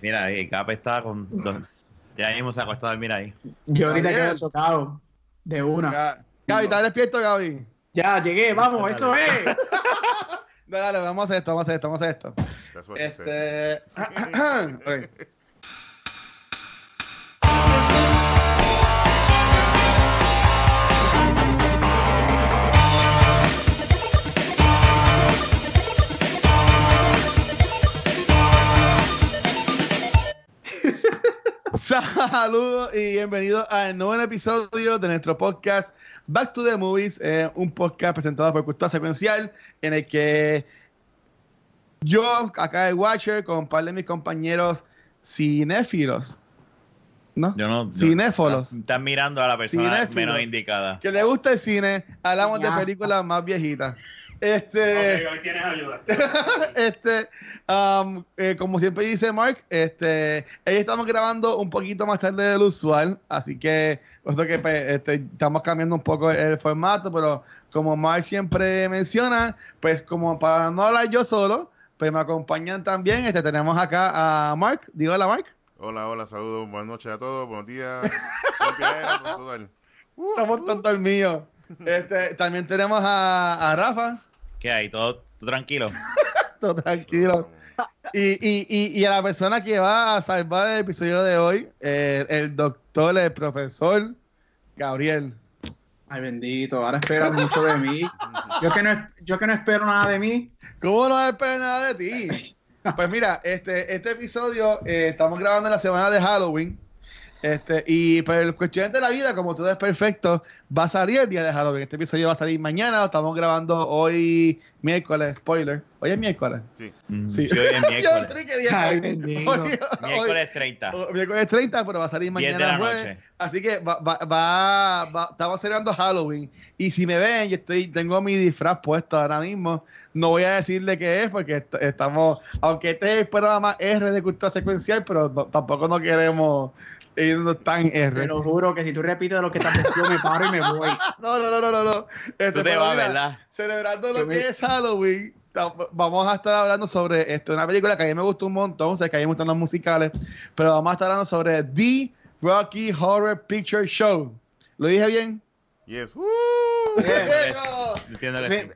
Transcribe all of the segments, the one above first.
mira, ahí, Cap está con. ya mismo se ha acostado a dormir ahí. Yo ahorita quedo chocado. De una. Gaby, ¿estás despierto, Gaby? Ya, llegué, vamos, eso es. dale, dale, vamos a hacer esto, vamos a hacer esto, vamos a hacer esto. Este. Saludos y bienvenidos al nuevo episodio de nuestro podcast Back to the Movies, eh, un podcast presentado por Cultura Secuencial, en el que yo, acá el Watcher, con un par de mis compañeros cinéfilos, ¿no? Yo no. Cinéfolos. Están mirando a la persona menos indicada. Que le gusta el cine, hablamos de películas más viejitas. Este, hoy tienes ayuda. este, um, eh, como siempre dice Mark, este, hoy estamos grabando un poquito más tarde del usual, así que nosotros que pues, este, estamos cambiando un poco el, formato, pero como Mark siempre menciona, pues como para no hablar yo solo, pues me acompañan también, este, tenemos acá a Mark, digo hola Mark. Hola, hola, saludos, buenas noches a todos, buenos días. Estamos tanto el mío. Este, también tenemos a, a Rafa. ¿Qué hay? ¿Todo, tranquilo? todo tranquilo. Y, y, y, a la persona que va a salvar el episodio de hoy, eh, el doctor, el profesor Gabriel. Ay, bendito, ahora espera mucho de mí. Yo que no, yo que no espero nada de mí. ¿Cómo no espero nada de ti? Pues mira, este, este episodio eh, estamos grabando en la semana de Halloween. Este, y el cuestión de la vida, como todo es perfecto, va a salir el día de Halloween. Este episodio va a salir mañana, estamos grabando hoy miércoles, spoiler. Hoy es miércoles. Sí. Mm, sí. hoy es miércoles. miércoles 30. miércoles 30, pero va a salir mañana jueves. Así que va, va, va, estamos celebrando Halloween. Y si me ven, yo estoy, tengo mi disfraz puesto ahora mismo. No voy a decirle qué es, porque estamos, aunque este es el programa R de cultura secuencial, pero tampoco no queremos no están R. Te lo juro que si tú repites lo que estás diciendo, me paro y me voy. No, no, no, no, no. Este, te vas, ¿verdad? Celebrando lo que es Halloween, vamos a estar hablando sobre esto. Una película que a mí me gustó un montón, o sea, que a mí me gustan los musicales, pero vamos a estar hablando sobre The Rocky Horror Picture Show. ¿Lo dije bien? Yes.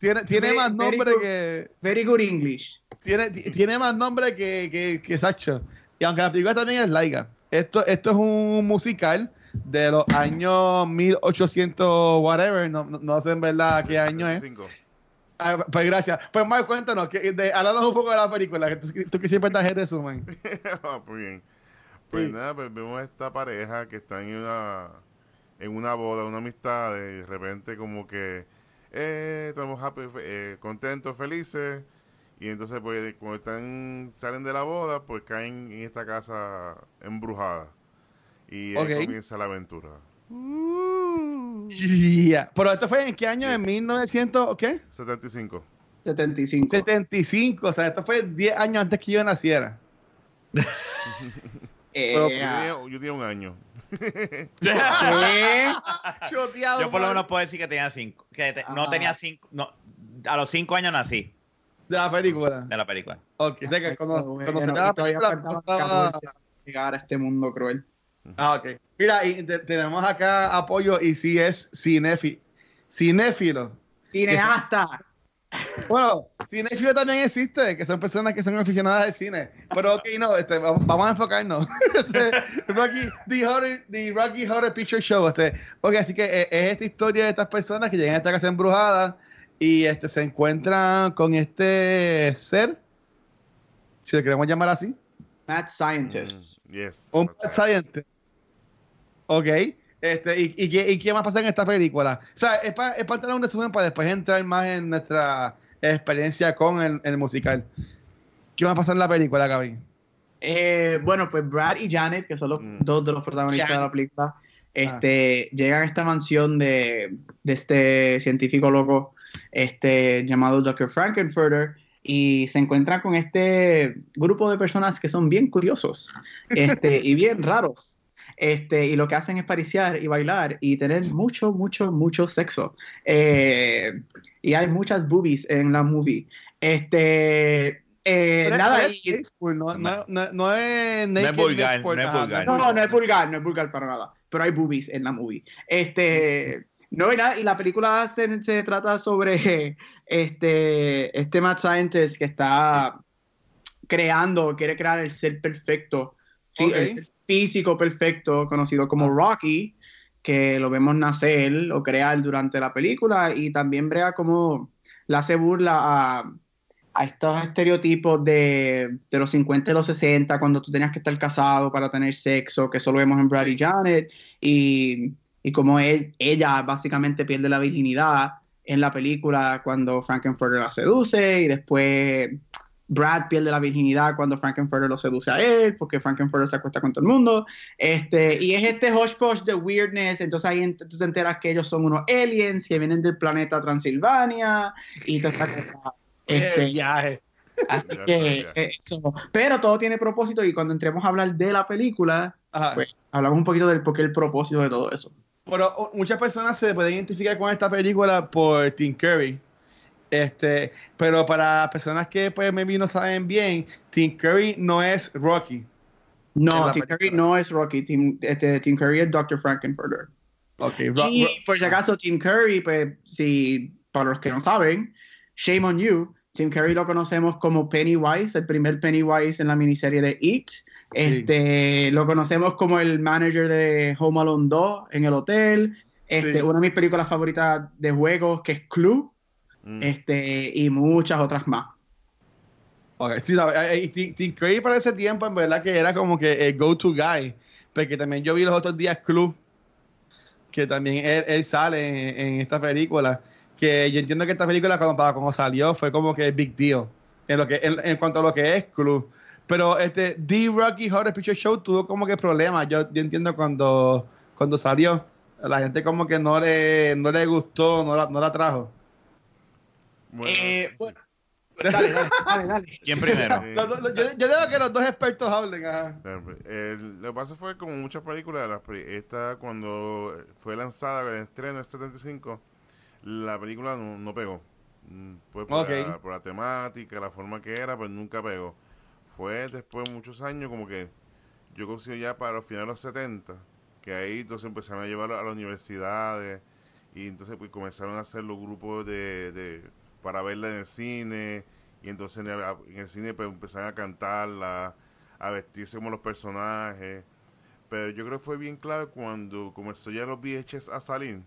tiene, tiene más nombre que. Very good English. Tiene, tiene más nombre que, que, que Sacho. Y aunque la película también es laica. Esto, esto es un musical de los años 1800, whatever, no, no sé en verdad qué año es. Ah, pues gracias. Pues Mark, cuéntanos, que, de, un poco de la película, que tú, que siempre estás en resumen. Ah, bien. Pues nada, pues vemos a esta pareja que está en una, en una boda, una amistad, y de repente como que eh, estamos happy, eh, contentos, felices, y entonces, pues, cuando están, salen de la boda, pues caen en esta casa embrujada. Y ahí comienza la aventura. Pero esto fue en qué año? ¿En 1900 qué? 75. 75. 75, o sea, esto fue 10 años antes que yo naciera. Eh, yo, tenía, un año. yo por lo menos puedo decir que tenía 5. Que no tenía 5. No, a los 5 años nací. De la película. De la película. Ok, sé que cuando, cuando se la película, llegar a este mundo cruel. Ah, ok. Mira, y tenemos acá apoyo y si es cinéfilo. Cinéfilo. Cineasta. Bueno, cinéfilo también existe, que son personas que son aficionadas al cine. Pero ok, no, este, vamos a enfocarnos. este, Rocky, the, Horror, the Rocky Horror Picture Show. Este, ok, así que eh, es esta historia de estas personas que llegan a esta casa embrujada y este, se encuentran con este ser, si lo queremos llamar así. Mad Scientist. Mm, yes. Un Mad Scientist. Ok. Este, y, y, qué más pasa en esta película? O sea, es para, es tener un resumen para después entrar más en nuestra experiencia con el, el musical. ¿Qué más pasa en la película, Gaby? Eh, bueno, pues Brad y Janet, que son los mm. dos de los protagonistas de la película, este, llegan a esta mansión de, de este científico loco este, llamado Dr. Frankenfurter y se encuentra con este grupo de personas que son bien curiosos este, y bien raros. Este, y lo que hacen es pariciar y bailar y tener mucho, mucho, mucho sexo. Eh, y hay muchas boobies en la movie. Este, Eh, nada, y, no, no, no, no, es no es vulgar, no es vulgar. No, no es vulgar, no es vulgar para nada. Pero hay boobies en la movie. Este, no, y, nada, y la película se, se, trata sobre este, este mad scientist que está creando, quiere crear el ser perfecto, el ser físico perfecto, conocido como ah. Rocky, que lo vemos nacer o crear durante la película y también vea como la hace burla a, a estos estereotipos de, de, los 50 y los 60, cuando tú tenías que estar casado para tener sexo, que eso lo vemos en Brad y Janet, y, y como él, ella básicamente pierde la virginidad en la película cuando Frankenfurter la seduce, y después Brad pierde la virginidad cuando Frankenfurter lo seduce a él, porque Frankenfurter se acuesta con todo el mundo. Este, y es este hush de weirdness. Entonces ahí tú te enteras que ellos son unos aliens que vienen del planeta Transilvania y toda esta cosa. Este, viaje. Así que eso. Pero todo tiene propósito y cuando entremos a hablar de la película, pues hablamos un poquito del por qué el propósito de todo eso. Pero muchas personas se pueden identificar con esta película por Tim Curry este, pero para personas que pues maybe no saben bien, Tim Curry no es Rocky. No, Tim Curry no es Rocky. Tim, este, Tim Curry es Dr. Frankenfurter. Okay, y por si acaso, Tim Curry, pues, si, para los que no saben, shame on you. Tim Curry lo conocemos como Pennywise, el primer Pennywise en la miniserie de It. Este, Lo conocemos como el manager de Home Alone 2 en el hotel. Este, Una de mis películas favoritas de juegos, que es Clue. Mm. este, y muchas otras más. Okay, sí, Tim Curry para ese tiempo, en verdad, que era como que el go-to guy. Porque también yo vi los otros días Club, que también él, sale en, esta película. Que yo entiendo que esta película, cuando, cuando salió, fue como que big deal. En, lo que, en, cuanto a lo que es Club. Pero este The Rocky Horror Picture Show tuvo como que problemas. Yo, yo entiendo cuando, cuando salió. La gente como que no le, no le gustó, no la, no la trajo. Eh, bueno, Dale, dale, dale, ¿Quién primero? yo, yo, digo que los dos expertos hablen. Ajá. lo que pasó fue como muchas películas, esta cuando fue lanzada el estreno en 75, la película no, pegó. Mm, fue por, la, por, la, temática, la forma que era, pero nunca pegó. Fue después de muchos años como que yo consigo ya para los finales de los 70, que ahí entonces empezaron a llevarlo a las universidades y entonces pues comenzaron a hacer los grupos de para verla en el cine y entonces en el, cine pues, empezaron a cantarla, a vestirse como los personajes. Pero yo creo que fue bien clave cuando comenzó ya los VHS a salir.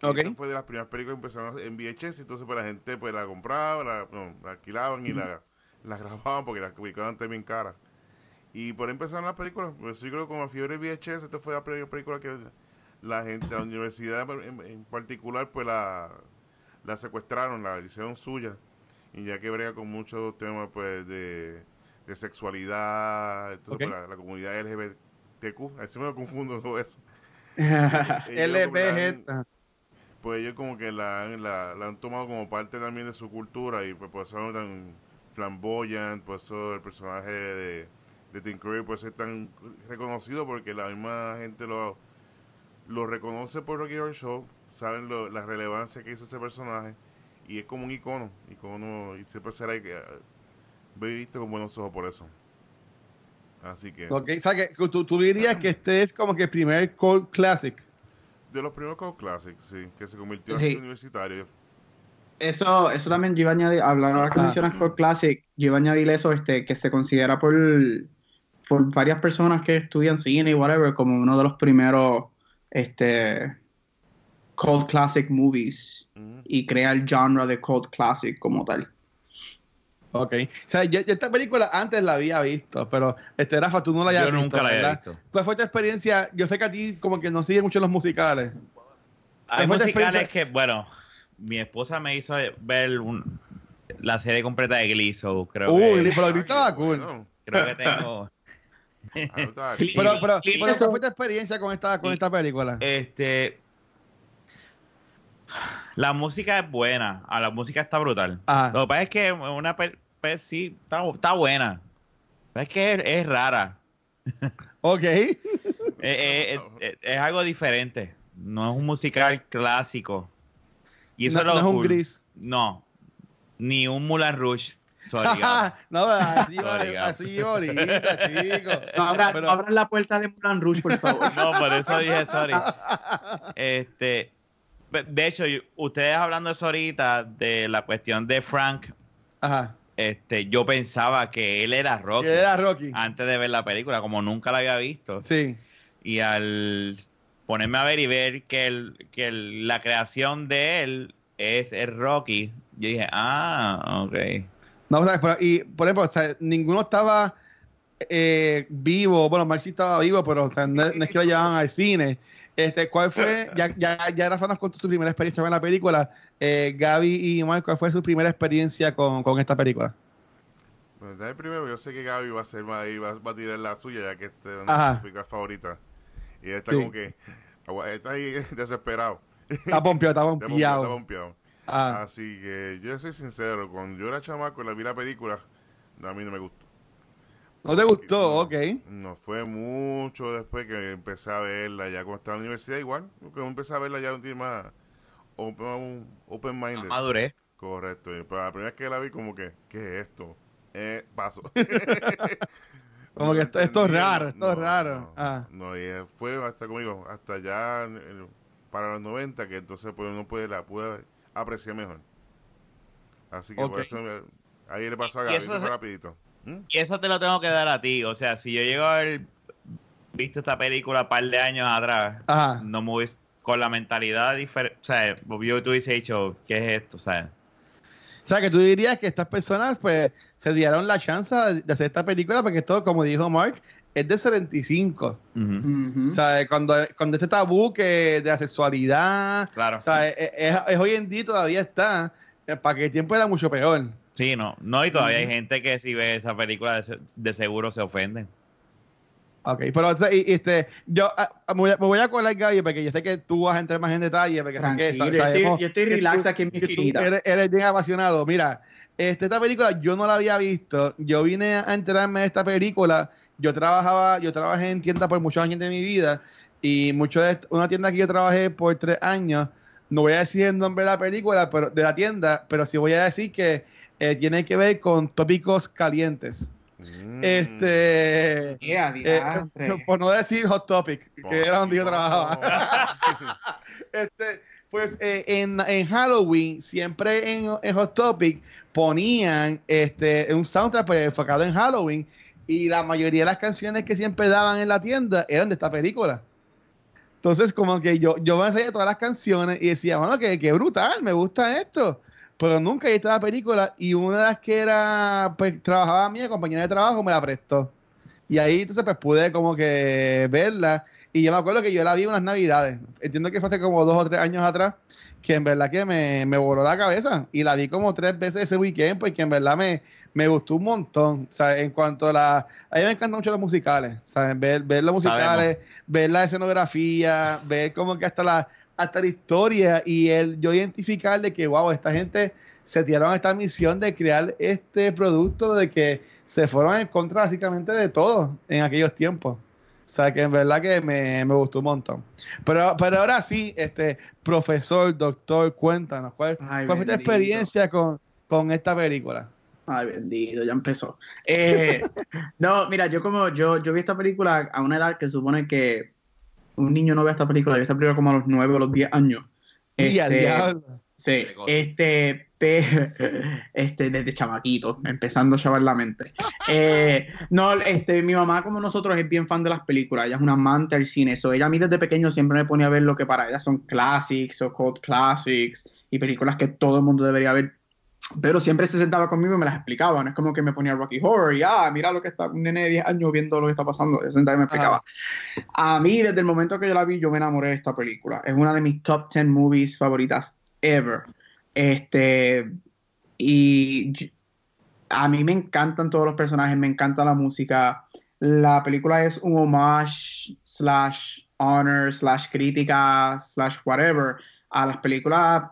Que fue de las primeras películas que empezaron en VHS, entonces pues la gente pues la compraba, la, alquilaban y la, la, grababan porque las películas eran bien caras. Y por ahí empezaron las películas, pues yo creo que como fiebre VHS, esta fue la primera película que la gente, la universidad en particular, pues la la secuestraron, la hicieron suya, y ya que brega con muchos temas pues de, sexualidad, pues, la, comunidad LGBTQ, a veces me confundo todo eso. LBG. Pues ellos como que la, la, han tomado como parte también de su cultura y pues por eso tan flamboyant, por eso el personaje de, de Tim Curry puede ser tan reconocido porque la misma gente lo, lo reconoce por Rocky Horror Show, saben lo, la relevancia que hizo ese personaje y es como un icono, icono y siempre será que visto con buenos ojos por eso. Así que. Ok, o sea, que tú, tú, dirías que este es como que el primer Cold Classic. De los primeros Cold Classic, sí, que se convirtió en universitario. Eso, eso también yo iba a añadir, hablando de las canciones Cold Classic, yo iba a añadir eso, este, que se considera por, por varias personas que estudian cine y whatever, como uno de los primeros, este, cult classic movies y crea el genre de cult classic como tal. Ok. O sea, yo, esta película antes la había visto, pero este Rafa, tú no la habías visto. Yo nunca la había visto. ¿Cuál fue tu experiencia? Yo sé que a ti como que no sigue mucho los musicales. Hay musicales que, bueno, mi esposa me hizo ver la serie completa de Glee, so creo uh, que... pero Glee estaba cool. Creo que tengo... Ah, pero, pero, pero, ¿cuál fue tu experiencia con esta, con esta película? Este, la música es buena, a la música está brutal. Lo que pasa es que una pues, sí está, buena. Es que es, rara. Ok. es, algo diferente. No es un musical clásico. Y eso no, es, un gris. No. Ni un Mulan Rush. Sorry, no, así, así ahorita, chicos. No, abran la puerta de Mulan Rouge, por favor. no, por eso dije sorry. Este, de hecho, ustedes hablando eso ahorita, de la cuestión de Frank, Ajá. Este, yo pensaba que él era Rocky. Que era Rocky. Antes de ver la película, como nunca la había visto. Sí. Y al ponerme a ver y ver que, el, que la creación de él es el Rocky, yo dije, ah, ok. No, o sea, y por ejemplo, ninguno estaba eh, vivo, bueno, Maxi estaba vivo, pero no, es que lo llevaban al cine. Este, ¿Cuál fue, ya, ya, ya Rafa nos contó su primera experiencia con la película, eh, Gaby y Marco, ¿cuál fue su primera experiencia con, con esta película? Pues el primero, yo sé que Gaby va a, ser, va, va, a tirar la suya, ya que este es una de sus películas favoritas. Y él está como que, está ahí desesperado. Está pompeado, está pompeado. está pompeado. Ah. Así que yo soy sincero, cuando yo era chamaco y la vi la película, a mí no me gustó. ¿No te gustó? ok. No fue mucho después que empecé a verla, ya cuando estaba en la universidad igual, porque empecé a verla ya un día más open, open minded. Madurez. Correcto. pero la primera vez que la vi como que, ¿qué es esto? Eh, paso. como que esto, esto, es raro, esto es raro. No, ah. no, y fue hasta conmigo, hasta ya para los 90 que entonces pues uno puede la puede apreciar mejor. Así que por eso ahí le pasó a Gaby rapidito. ¿Mm? Y eso te lo tengo que dar a ti. O sea, si yo llego a haber visto esta película un par de años atrás, no me hubiese, con la mentalidad diferente. O sea, yo tú hubiese dicho, ¿qué es esto? O sea, o sea, que tú dirías que estas personas, pues, se dieron la chance de hacer esta película porque esto, como dijo Mark, es de 75. O sea, cuando, cuando este tabú que de la sexualidad, claro. o sea, es, hoy en día todavía está, eh, para que el tiempo era mucho peor. Sí, no, no, y todavía hay gente que si ve esa película de, seguro se ofenden. Ok, pero este, yo ah, ah, me, voy a, colar, Gaby, porque yo sé que tú vas a entrar más en detalle. Porque Tranquilo, yo, estoy, yo estoy relax aquí en mi esquinita. Eres, eres, bien apasionado. Mira, este, esta película yo no la había visto. Yo vine a enterarme de esta película. Yo trabajaba, yo trabajé en tienda por muchos años de mi vida. Y mucho de una tienda que yo trabajé por tres años. No voy a decir el nombre de la película, pero de la tienda, pero sí voy a decir que eh, tiene que ver con tópicos calientes. Mm. Este. Eh, por no decir Hot Topic, que era donde yo trabajaba. este, pues eh, en, en, Halloween, siempre en, en, Hot Topic, ponían este, un soundtrack pues, enfocado en Halloween. Y la mayoría de las canciones que siempre daban en la tienda eran de esta película. Entonces, como que yo, yo me enseñé todas las canciones y decía, bueno, que, que brutal, me gusta esto pero nunca he visto la película y una de las que era, pues trabajaba mi compañera de trabajo, me la prestó. Y ahí entonces pues pude como que verla. Y yo me acuerdo que yo la vi unas navidades. Entiendo que fue hace como dos o tres años atrás, que en verdad que me, me voló la cabeza. Y la vi como tres veces ese weekend, porque en verdad me, me gustó un montón. O sea, en cuanto a la... A mí me encantan mucho los musicales. ¿sabes? Ver, ver los musicales, ver la escenografía, ver como que hasta la hasta la historia y el yo identificar de que, wow, esta gente se tiraron a esta misión de crear este producto de que se fueron en contra básicamente de todo en aquellos tiempos. O sea, que en verdad que me, gustó un montón. Pero, pero ahora sí, este profesor, doctor, cuéntanos, ¿cuál, fue tu experiencia con, con esta película? Ay, bendito, ya empezó. Eh, no, mira, yo como yo, yo vi esta película a una edad que supone que un niño no ve esta película, ve esta película como a los 9 o los 10 años. Este, sí, este, este, desde chamaquito, empezando a chavar la mente. Eh, no, este, mi mamá, como nosotros, es bien fan de las películas. Ella es una amante del cine. So, ella a mí desde pequeño siempre me ponía a ver lo que para ella son classics o cult classics y películas que todo el mundo debería ver pero siempre se sentaba conmigo y me las explicaba. No es como que me ponía Rocky Horror y, ah, mira lo que está, un nene de 10 años viendo lo que está pasando. Se sentaba y me explicaba. A mí, desde el momento que yo la vi, yo me enamoré de esta película. Es una de mis top 10 movies favoritas ever. Este, y a mí me encantan todos los personajes, me encanta la música. La película es un homage, slash honor, slash crítica, slash whatever, a las películas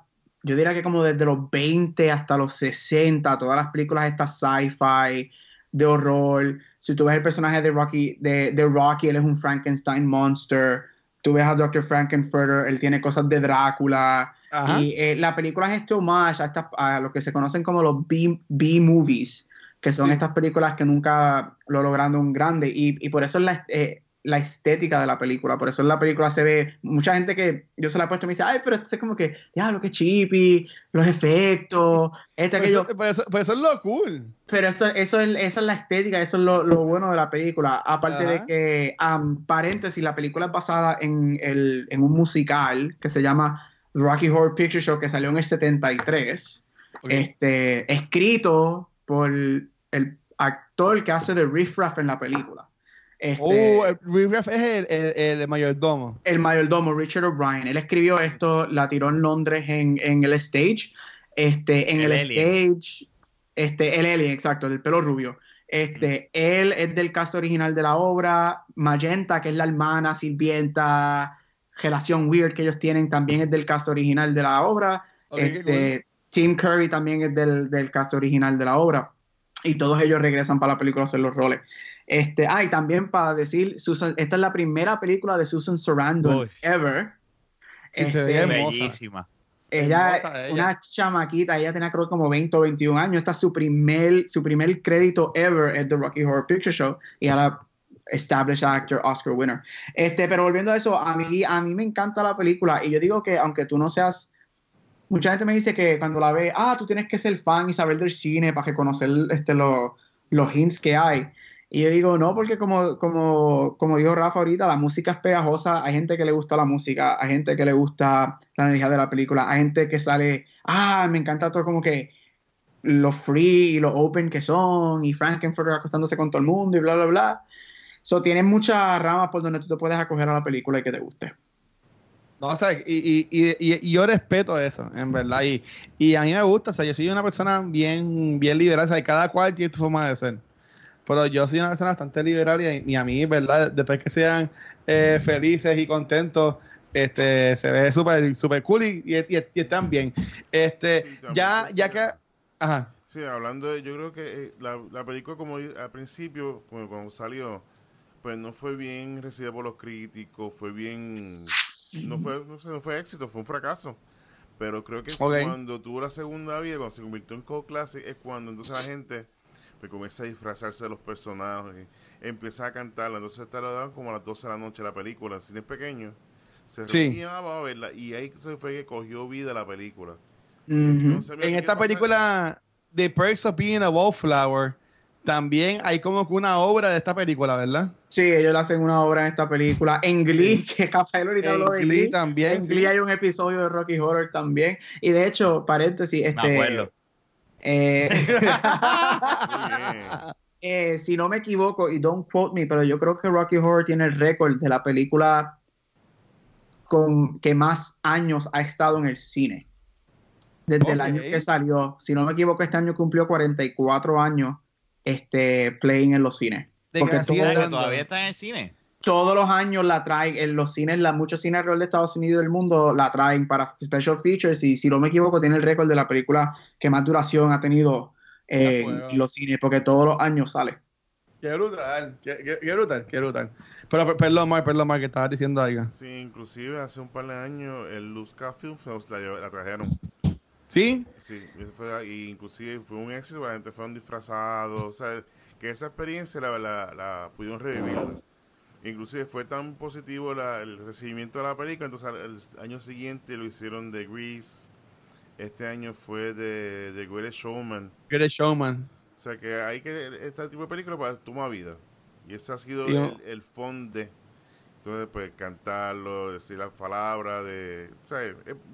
yo diría que como desde los 20 hasta los 60, todas las películas estas sci-fi, de horror. Si tú ves el personaje de Rocky, de, de, Rocky, él es un Frankenstein monster. Tú ves a Dr. Frankenfurter, él tiene cosas de Drácula. Y eh, la película es este homage a, a lo que se conocen como los B-movies, que son estas películas que nunca lo lograron un grande. Y, y por eso es la, eh, la estética de la película. Por eso en la película se ve mucha gente que yo se la he puesto y me dice, ay, pero esto es como que, ya, lo que chippy, los efectos, este, aquello. Eso, eso, eso, es lo cool. Pero eso, eso es, esa es la estética, eso es lo, lo bueno de la película. Aparte de que, um, paréntesis, la película es basada en, el, en un musical que se llama Rocky Horror Picture Show, que salió en el 73. Este, escrito por el actor que hace de Riff Raff en la película. Este, oh, Riff es el, el, el, mayordomo. El mayordomo, Richard O'Brien. Él escribió esto, la tiró en Londres en, en el stage. Este, en el, stage, este, el alien, exacto, del pelo rubio. Este, él es del cast original de la obra. Magenta, que es la hermana sirvienta, relación weird que ellos tienen, también es del cast original de la obra. este, Tim Curry también es del, del cast original de la obra. Y todos ellos regresan para la película a hacer los roles. Este, ah, y también para decir, Susan, esta es la primera película de Susan Sarandon ever. Sí, se ve este, bellísima. Ella, es una chamaquita, ella tenía creo como 20 o 21 años. Esta es su primer, su primer crédito ever en The Rocky Horror Picture Show. Y ahora established actor, Oscar winner. Este, pero volviendo a eso, a mí, a mí me encanta la película. Y yo digo que aunque tú no seas mucha gente me dice que cuando la ve, ah, tú tienes que ser fan y saber del cine para conocer este, los hints que hay. Y yo digo, no, porque como, como, como dijo Rafa ahorita, la música es pegajosa, hay gente que le gusta la música, hay gente que le gusta la energía de la película, hay gente que sale, ah, me encanta todo como que lo free y lo open que son, y Frankenfurter acostándose con todo el mundo y bla, bla, bla. So, tiene muchas ramas por donde tú te puedes acoger a la película y que te guste. No, o sea, y, y, y, yo respeto eso, en verdad. Y, y a mí me gusta, o sea, yo soy una persona bien, bien liberal, o sea, cada cual tiene su forma de ser. Pero yo soy una persona bastante liberal y, a mí, ¿verdad? Después que sean eh, felices y contentos, este, se ve súper super cool y, y, están bien. Este, ya, ya que... Ajá. Sí, hablando de, yo creo que eh, la, la película como al principio, como cuando salió, pues no fue bien recibida por los críticos, fue bien, no fue, no, sé, no fue éxito, fue un fracaso. Pero creo que cuando tuvo la segunda vida, cuando se convirtió en co Classic, es cuando entonces la gente pues comienza a disfrazarse de los personajes, empieza a cantarla. Entonces te lo daban como a las 12 de la noche la película, el cine es pequeño. Se reunía, a verla, y ahí se fue que cogió vida la película. en esta película, The Perks of Being a Wallflower, también hay como que una obra de esta película, ¿verdad? Sí, ellos le hacen una obra en esta película. En Glee, que Rafael ahorita habló de Glee. también. En Glee hay un episodio de Rocky Horror también. Y de hecho, paréntesis, este. Eh, eh, si no me equivoco, y don't quote me, pero yo creo que Rocky Horror tiene el récord de la película con que más años ha estado en el cine. Desde el año que salió. Si no me equivoco, este año cumplió 44 años este, playing en los cines. Porque todavía está en el cine todos los años la traen en los cines, la, muchos cines alrededor de Estados Unidos y del mundo la traen para special features y si no me equivoco tiene el récord de la película que más duración ha tenido eh, en los cines porque todos los años sale. Qué brutal, qué, brutal, qué brutal. Pero perdón, Mark, perdón, Mark, que estabas diciendo algo. Sí, inclusive hace un par de años el Luzca Film Fest la, trajeron. ¿Sí? Sí, fue, y inclusive fue un éxito, la gente fueron disfrazados, o sea, que esa experiencia la, la, la pudieron revivir. Inclusive fue tan positivo el recibimiento de la película, entonces el año siguiente lo hicieron de Grease, este año fue de, de Greatest Showman. Greatest Showman. O sea que hay que, este tipo de película para tomar vida. Y ese ha sido el, el fondo de. Entonces, pues cantarlo, decir las palabras, de, o sea,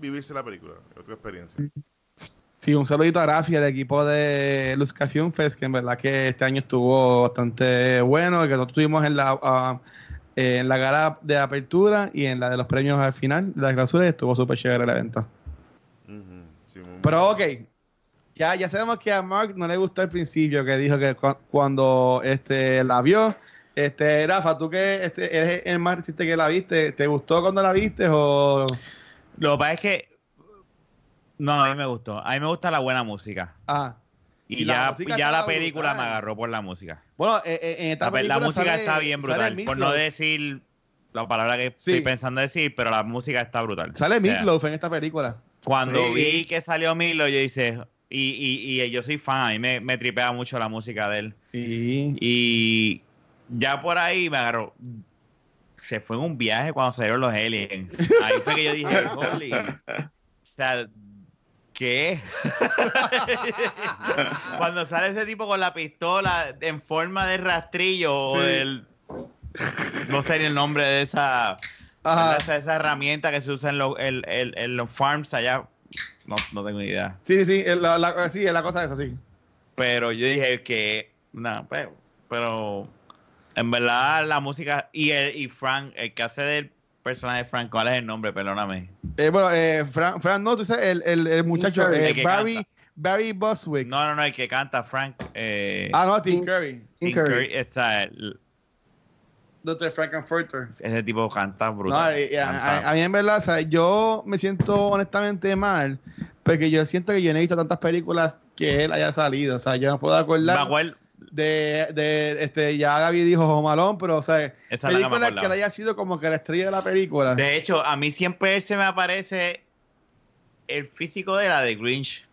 vivirse la película, otra experiencia. Sí, un saludito a Rafi, al equipo de Luz Film Fest, que en verdad que este año estuvo bastante bueno, que nosotros estuvimos en la, en la gala de apertura y en la de los premios al final de las clausuras estuvo súper chévere el evento. Pero ok, ya, ya sabemos que a Mark no le gustó al principio, que dijo que cuando este, la vio, este, Rafa, tú que este, eres el más reciente que la viste, ¿te gustó cuando la viste o...? Lo que pasa es que no, a mí me gustó. A mí me gusta la buena música. Ah. Y, ya, ya la película me agarró por la música. Bueno, eh, eh, en esta la, película la música está bien brutal. Por no decir la palabra que estoy pensando decir, pero la música está brutal. Sale o en esta película. Cuando vi que salió Milo, yo hice, y, y, yo soy fan, y me, me tripea mucho la música de él. Y ya por ahí me agarró. Se fue en un viaje cuando salieron los aliens. Ahí fue que yo dije, holy. O sea, ¿qué? cuando sale ese tipo con la pistola en forma de rastrillo o del. No sé ni el nombre de esa, esa, esa. herramienta que se usa en, en los farms allá no, no tengo ni idea. Sí, sí, la, la, sí, la cosa es así. Pero yo dije que, no, pero, pero en verdad la música y, el, y Frank, el que hace del personaje de Frank, ¿cuál es el nombre? Perdóname. Eh, bueno, eh, Frank, Frank, no, tú sabes, el, el, muchacho, eh, Barry, Barry Buswick. No, no, no, el que canta Frank. Eh, ah, no, Tim Curry. Tim Curry. está el, Dr. Frankenfurter. Ese tipo canta brutal. a, mí en verdad, yo me siento honestamente mal porque yo siento que yo no he visto tantas películas que él haya salido. O sea, yo no puedo acordar de, de, este, ya Gaby dijo Malón, pero o sea, Esa películas que, le haya sido como que la estrella de la película. De hecho, a mí siempre se me aparece el físico de la de Grinch.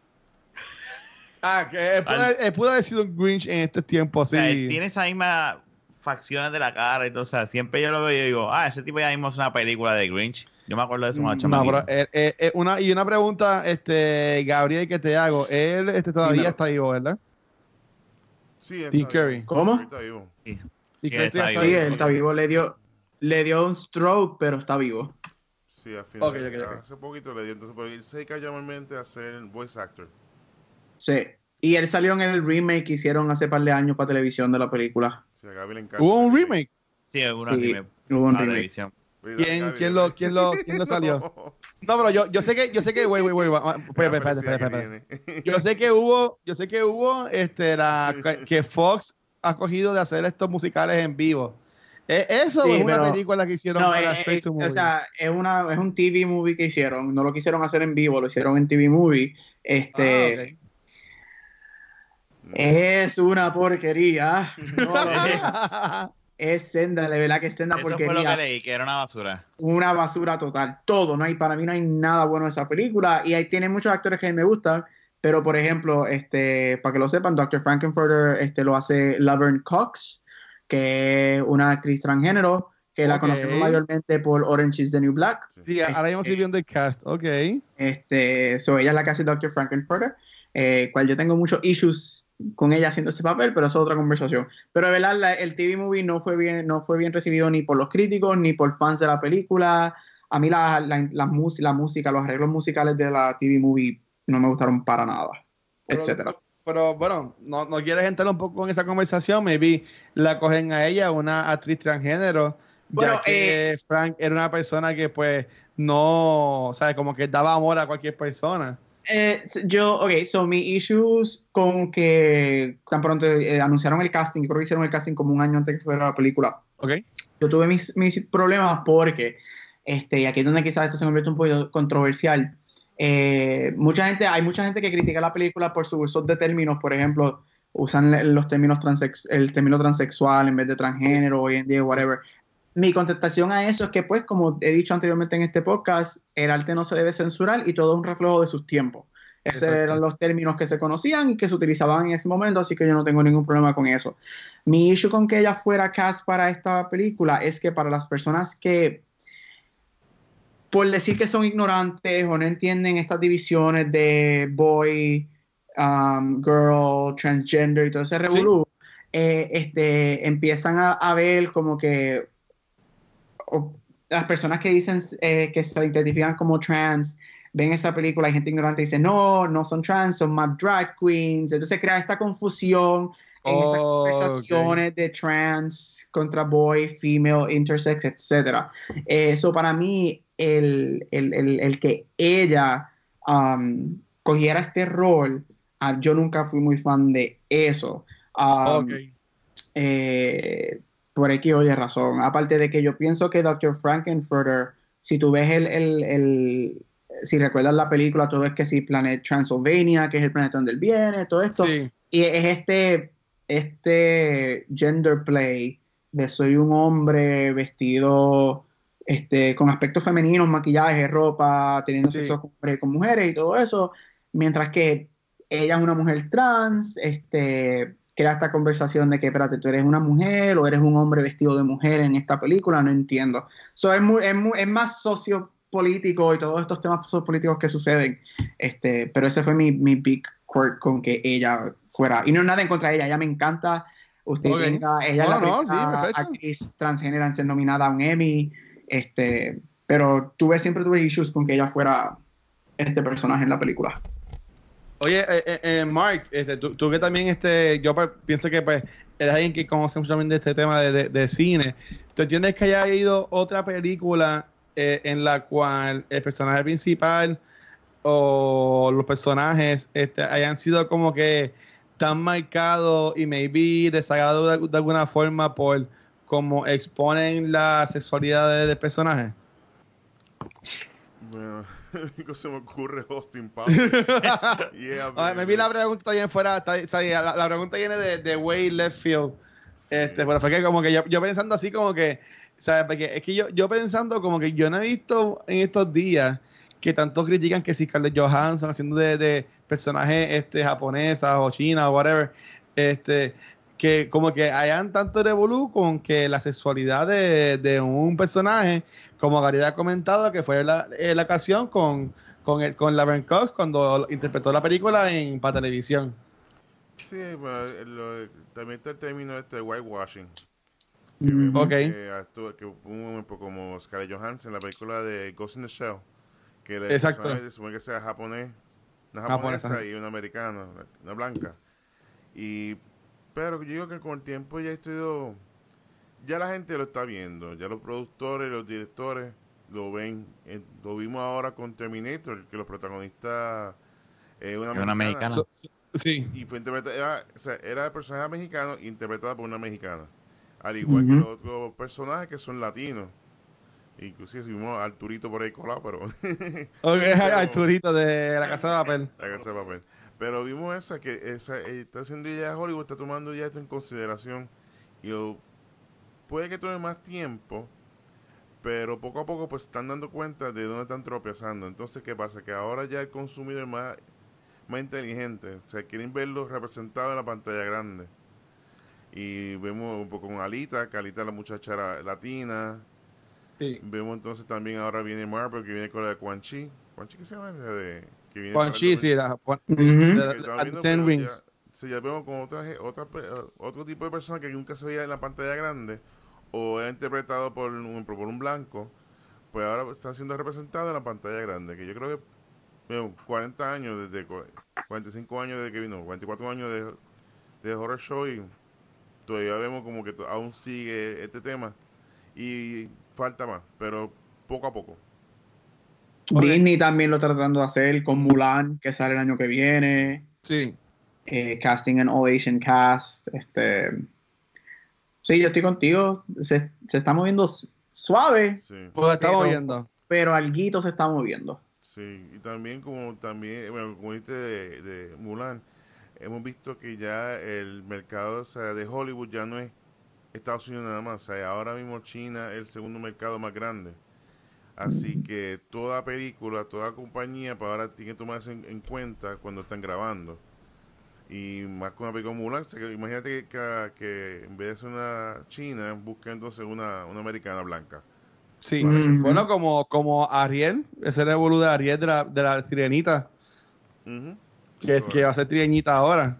Ah, que él pudo, haber sido un Grinch en este tiempo, sí. tiene esa misma facciones de la cara y todo. O sea, siempre yo lo veo y digo, ah, ese tipo ya mismo es una película de Grinch. Yo me acuerdo de eso mm, no, pero, eh, eh, eh, una, Y una pregunta, este Gabriel, que te hago. Él este, todavía está vivo, ¿verdad? Sí, está Curry. ¿Cómo? Está vivo. Sí, está, vivo. sí, él está vivo. Le dio, le dio un stroke, pero está vivo. Sí, al final. Hace poquito le dio. Entonces, pero él se llamarmente a ser voice actor. Sí. Y él salió en el remake que hicieron hace par de años para televisión de la película. ¿Hubo un remake? Sí, hubo, una remake, hubo un remake. ¿Quién, quién, lo, quién, lo, ¿Quién lo salió? No, pero yo, yo sé que, yo sé que, güey, güey, güey, Yo sé que hubo, yo sé que hubo, este, la, que Fox ha cogido de hacer estos musicales en vivo. ¿Es eso es una película que hicieron no, para es, es, O sea, es, una, es un TV movie que hicieron. No lo quisieron hacer en vivo, lo hicieron en TV movie. Este, ah, es una porquería. es senda, de verdad que es senda. Eso fue lo que leí, que era una basura. Una basura total. Todo, no hay, para mí no hay nada bueno en esa película. Y ahí tiene muchos actores que me gustan. Pero, por ejemplo, este, para que lo sepan, Dr. Frankenfurter este, lo hace Laverne Cox, que es una actriz transgénero, que la conocemos mayormente por Orange is the New Black. Sí, ahora mismo estoy viendo el cast, ok. Este, so ella es la que hace Dr. Frankenfurter, eh, cual yo tengo muchos issues con ella haciendo ese papel, pero eso es otra conversación. Pero de verdad, el TV movie no fue bien, no fue bien recibido ni por los críticos ni por fans de la película. A mí la, la, la, música, los arreglos musicales de la TV movie no me gustaron para nada, etcétera. Pero bueno, no, no quieres entrar un poco en esa conversación, maybe la cogen a ella, una actriz transgénero, ya que eh, Frank era una persona que pues no, o sea, como que daba amor a cualquier persona. Eh, yo, ok, so mi issues con que tan pronto eh, anunciaron el casting, creo que hicieron el casting como un año antes que fuera la película. Ok. Yo tuve mis, mis problemas porque, este, y aquí es donde quizás esto se convierte un poco controversial. Eh, mucha gente, hay mucha gente que critica la película por su uso de términos, por ejemplo, usan los términos transex, el término transexual en vez de transgénero hoy en día, whatever mi contestación a eso es que, pues, como he dicho anteriormente en este podcast, el arte no se debe censurar y todo es un reflejo de sus tiempos. Esos eran los términos que se conocían y que se utilizaban en ese momento, así que yo no tengo ningún problema con eso. Mi issue con que ella fuera cast para esta película es que para las personas que, por decir que son ignorantes o no entienden estas divisiones de boy, um, girl, transgender y todo ese revolú, eh, este, empiezan a, a ver como que las personas que dicen eh, que se identifican como trans ven esa película, hay gente ignorante y dice, no, no son trans, son más drag queens. Entonces crea esta confusión en estas oh, conversaciones de trans contra boy, female, intersex, etc. Eso para mí, el, el, el, que ella um, cogiera este rol, ah, yo nunca fui muy fan de eso. Um, eh, por aquí oye razón. Aparte de que yo pienso que Dr. Frankenfurter, si tú ves el, el, el si recuerdas la película, todo es que sí, Planet Transylvania, que es el planeta donde él viene, todo esto. Y es este, este gender play de soy un hombre vestido este, con aspectos femeninos, maquillaje, ropa, teniendo sexo con, con, mujeres y todo eso, mientras que ella es una mujer trans, este, crea esta conversación de que, espérate, tú eres una mujer o eres un hombre vestido de mujer en esta película, no entiendo. So, es, muy, es, muy, es más sociopolítico y todos estos temas sociopolíticos que suceden, este, pero ese fue mi, mi big quirk con que ella fuera, y no nada en contra de ella, ella me encanta, usted tenga, ella es la no, actriz transgénero en ser nominada a un Emmy, este, pero tuve, siempre tuve issues con que ella fuera este personaje en la película. Oye, eh, eh, eh, Mark, este, tú, que también, este, yo pienso que pues, eres alguien que conoce mucho también de este tema de, cine. ¿Tú entiendes que haya habido otra película en la cual el personaje principal o los personajes este, hayan sido como que tan marcados y maybe desagradados de, de alguna forma por cómo exponen la sexualidad del personaje? Bueno se me ocurre Austin Powers. me vi la pregunta también fuera, la, pregunta viene de, de Way Left Field. Este, pero fue que como que yo, pensando así como que, ¿sabes? Porque es que yo, yo pensando como que yo no he visto en estos días que tanto critican que si Scarlett Johansson haciendo de, de personajes este, japonesas o chinas o whatever, este, que como que hayan tanto revolú con que la sexualidad de, de un personaje como Gary ha comentado, que fue la, eh, la ocasión con, con, el, con Laverne Cox cuando interpretó la película en para televisión. Sí, bueno, también está el término este whitewashing. Mm, ok. Que, un, como Scarlett Johansson en la película de Ghost in the Shell. Que el Exacto. Se supone que sea japonés, una japonesa y una americana, una blanca. Y, pero yo digo que con el tiempo ya he estudiado ya la gente lo está viendo, ya los productores, los directores lo ven. Eh, lo vimos ahora con Terminator, que los protagonistas eh, una, una mexicana. sí. Y fue interpretada, era, o sea, era el personaje mexicano interpretada por una mexicana. Al igual que los otros personajes que son latinos. Inclusive vimos a Arturito por ahí colado, pero... ok, Arturito de la Casa de Papel. La Casa de Papel. Pero vimos esa, que esa, eh, está haciendo ya Hollywood, está tomando ya esto en consideración. Y lo puede que tome más tiempo, pero poco a poco pues están dando cuenta de dónde están tropezando. Entonces, ¿qué pasa? Que ahora ya el consumidor es más, más inteligente, o sea, quieren verlo representado en la pantalla grande. Y vemos un poco con Alita, que Alita es la muchacha latina. Vemos entonces también ahora viene Marvel, que viene con la de Quan Chi. ¿Quan Chi qué se llama? De, que viene Quan Chi, sí, la, Ten Rings. Ya, ya vemos con otra, otra, otro tipo de persona que nunca se veía en la pantalla grande o era interpretado por un, por un blanco, pues ahora está siendo representado en la pantalla grande, que yo creo que 40 años desde 45 años desde que vino, 44 años de, de horror show y todavía vemos como que aún sigue este tema y falta más, pero poco a poco. Disney también lo está tratando de hacer con Mulan, que sale el año que viene. Sí. Eh, casting en All Asian Cast. Este, Sí, yo estoy contigo. Se, se está moviendo suave. Sí. Pues está pero, moviendo. Pero alguito se está moviendo. Sí, y también como también, bueno, como dijiste de, de, Mulan, hemos visto que ya el mercado o sea, de Hollywood ya no es Estados Unidos nada más. O sea, ahora mismo China es el segundo mercado más grande. Así que toda película, toda compañía, para pues ahora tiene que tomarse en cuenta cuando están grabando. Y más con una película Mulan, imagínate que, que, en vez de ser una china, busca entonces una, una americana blanca. Sí, bueno, como, como Ariel, ese era el boludo de Ariel de la, de la sirenita, que, que va a ser trieñita ahora.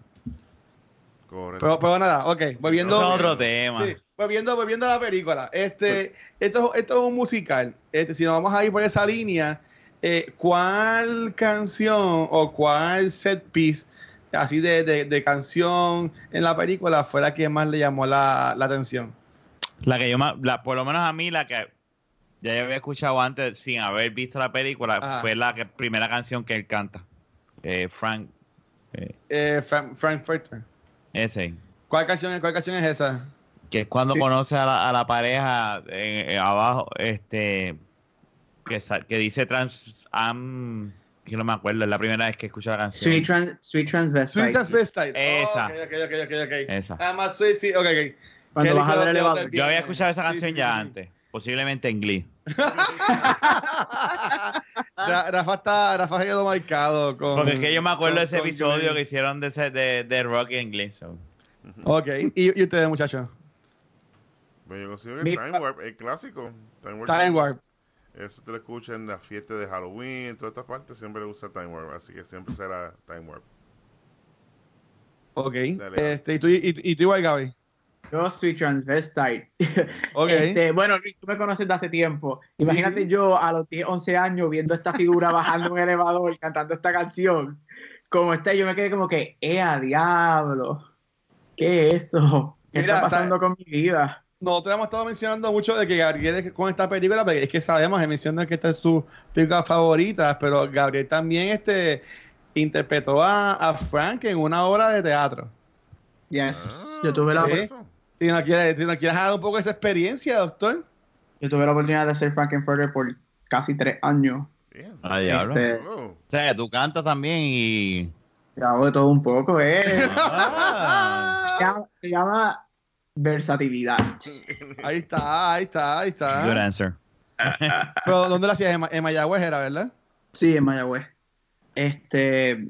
Correcto. Pero, nada, ok, volviendo. a otro tema. Sí, volviendo, volviendo a la película. Este, esto, esto es un musical. Este, si nos vamos a ir por esa línea, eh, ¿cuál canción o cuál set piece así de, de, canción en la película fue la que más le llamó la, atención. La que yo más, la, por lo menos a mí, la que ya había escuchado antes sin haber visto la película, fue la que, primera canción que él canta. Eh, Frank. Eh, eh Frank, Frank Ese. ¿Cuál canción, ¿Cuál canción es esa? Que es cuando conoce a la, a la pareja abajo, este, que, que dice trans, que no me acuerdo, es la primera vez que escucho la canción. Sweet, trans, Sweet Transvestite. Sweet Transvestite. Esa. Oh, ok, ok, ok, ok. Esa. Además, Sweet, sí, ok, ok. Cuando vas a ver el elevador. Yo había escuchado esa canción ya antes. posiblemente en Glee. Rafa está Rafa ha quedado marcado con. Porque es que yo me acuerdo de ese episodio que hicieron de, de, de Rocky en Glee. Ok, ¿Y, ustedes, muchachos? Bueno, yo considero que Time Warp, el clásico. Time Warp. Eso te lo escuchan en las fiestas de Halloween, en todas estas partes siempre usa Time Warp, así que siempre será Time Warp. Ok. este, ¿y, tú, y, y tú igual, Gaby? Yo soy transvestite. Okay. Este, bueno, Luis, tú me conoces de hace tiempo. Imagínate yo a los 10, 11 años viendo esta figura bajando un elevador y cantando esta canción. Como está, yo me quedé como que, ¡eh, a diablo! ¿Qué es esto? ¿Qué está pasando con mi vida? No te hemos estado mencionando mucho de que Gabriel con esta película, porque es que sabemos, he mencionado que esta es su película favorita, pero Gabriel también este, interpretó a, Frank en una obra de teatro. Yes, yo tuve la si no quieres, si no quieres dar un poco esa experiencia, doctor. Yo tuve la oportunidad de hacer Frankenfurter por casi tres años. Ah, este, O sea, tú cantas también y. Yo hago de todo un poco, ¿eh? Ah. Se, llama, versatilidad. Ahí está, ahí está, ahí está. Good answer. Pero, ¿dónde lo hacías? En, Mayagüez era, ¿verdad? Sí, en Mayagüez. Este.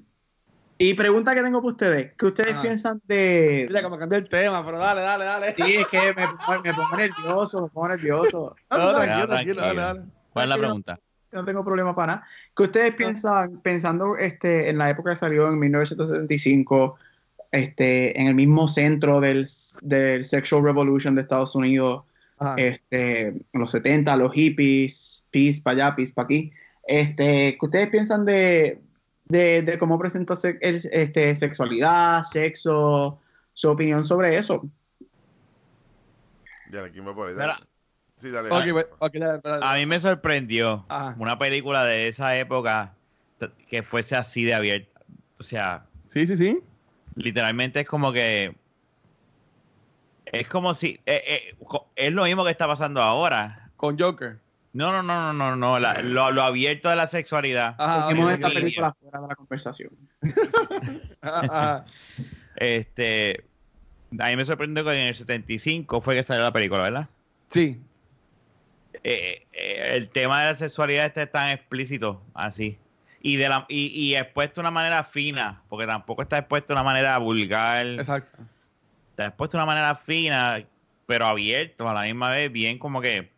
Y pregunta que tengo para ustedes, ¿qué ustedes piensan de...? Mira, como cambié el tema, pero dale, dale, dale. Sí, es que me, me pongo nervioso, me pongo nervioso. No, tranquilo, tranquilo, dale, dale. ¿Cuál es la pregunta? No, tengo problema para nada. ¿Qué ustedes piensan, pensando este, en la época que salió en 1975, este, en el mismo centro del, del Sexual Revolution de Estados Unidos, este, en los 70, los hippies, peace para allá, peace para aquí, este, ¿qué ustedes piensan de de, cómo presenta este, sexualidad, sexo, su opinión sobre eso. Ya, aquí me por ahí. Sí, dale, A mí me sorprendió una película de esa época que fuese así de abierta. O sea. Sí, sí, sí. Literalmente es como que. Es como si. Eh, eh, es lo mismo que está pasando ahora. Con Joker. No, no, no, no, no, no. lo, abierto de la sexualidad. Ajá, esta película fuera de la conversación. Este, a mí me sorprendió que en el 75 fue que salió la película, ¿verdad? Sí. Eh, eh, el tema de la sexualidad está tan explícito, así. Y, de la, y, y expuesto de una manera fina, porque tampoco está expuesto de una manera vulgar. Exacto. Está expuesto de una manera fina, pero abierto a la misma vez, bien como que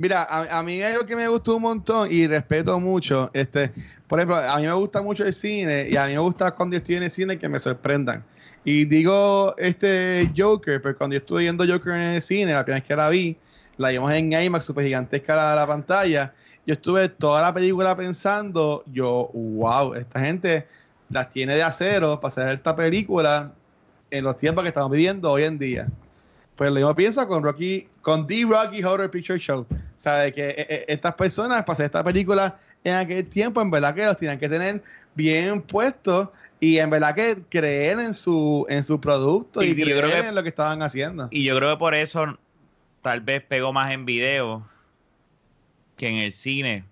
Mira, a, mí hay algo que me gustó un montón y respeto mucho. Este, por ejemplo, a mí me gusta mucho el cine y a mí me gusta cuando estoy en el cine que me sorprendan. Y digo, este Joker, pero cuando yo estuve viendo Joker en el cine, la primera vez que la vi, la vimos en IMAX, super gigantesca la, la pantalla. Yo estuve toda la película pensando, yo, wow, esta gente las tiene de acero para hacer esta película en los tiempos que estamos viviendo hoy en día. Pues lo mismo piensa con Rocky, con The Rocky Horror Picture Show. Sabe que eh, eh, estas personas para hacer esta película en aquel tiempo, en verdad que los tienen que tener bien puestos y en verdad que creer en su en su producto y, creer en lo que estaban haciendo. Y yo creo que por eso tal vez pegó más en video que en el cine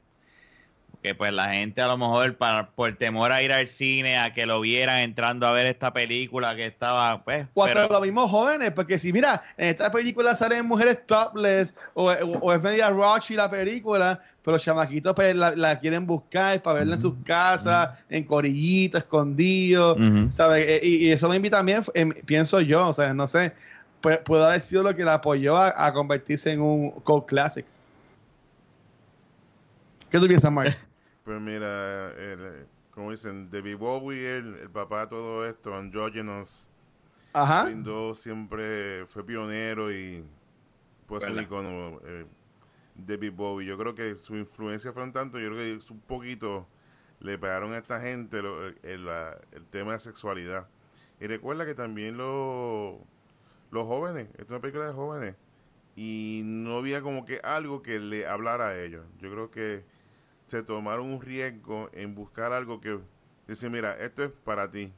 que pues la gente a lo mejor para, por temor a ir al cine, a que lo vieran entrando a ver esta película que estaba, pues... O hasta los mismos jóvenes, porque si mira, en esta película salen mujeres topless o, es media raunchy la película, pero los chamaquitos pues la, quieren buscar para verla en sus casas, en corillitos, escondidos, ¿sabes? E, y, eso me invita también, em, pienso yo, o sea, no sé, puede, puede haber sido lo que la apoyó a, convertirse en un cult classic. ¿Qué tú piensas, Mark? Pues mira, el, como dicen, David Bowie, el, el papá de todo esto, andrógenos, Ajá. siempre fue pionero y pues un icono. Eh, David Bowie, yo creo que su influencia fue un tanto, yo creo que un poquito le pegaron a esta gente el, el, tema de sexualidad. Y recuerda que también lo, los jóvenes, esta es una película de jóvenes, y no había como que algo que le hablara a ellos. Yo creo que se tomaron un riesgo en buscar algo que dice, mira, esto es para ti.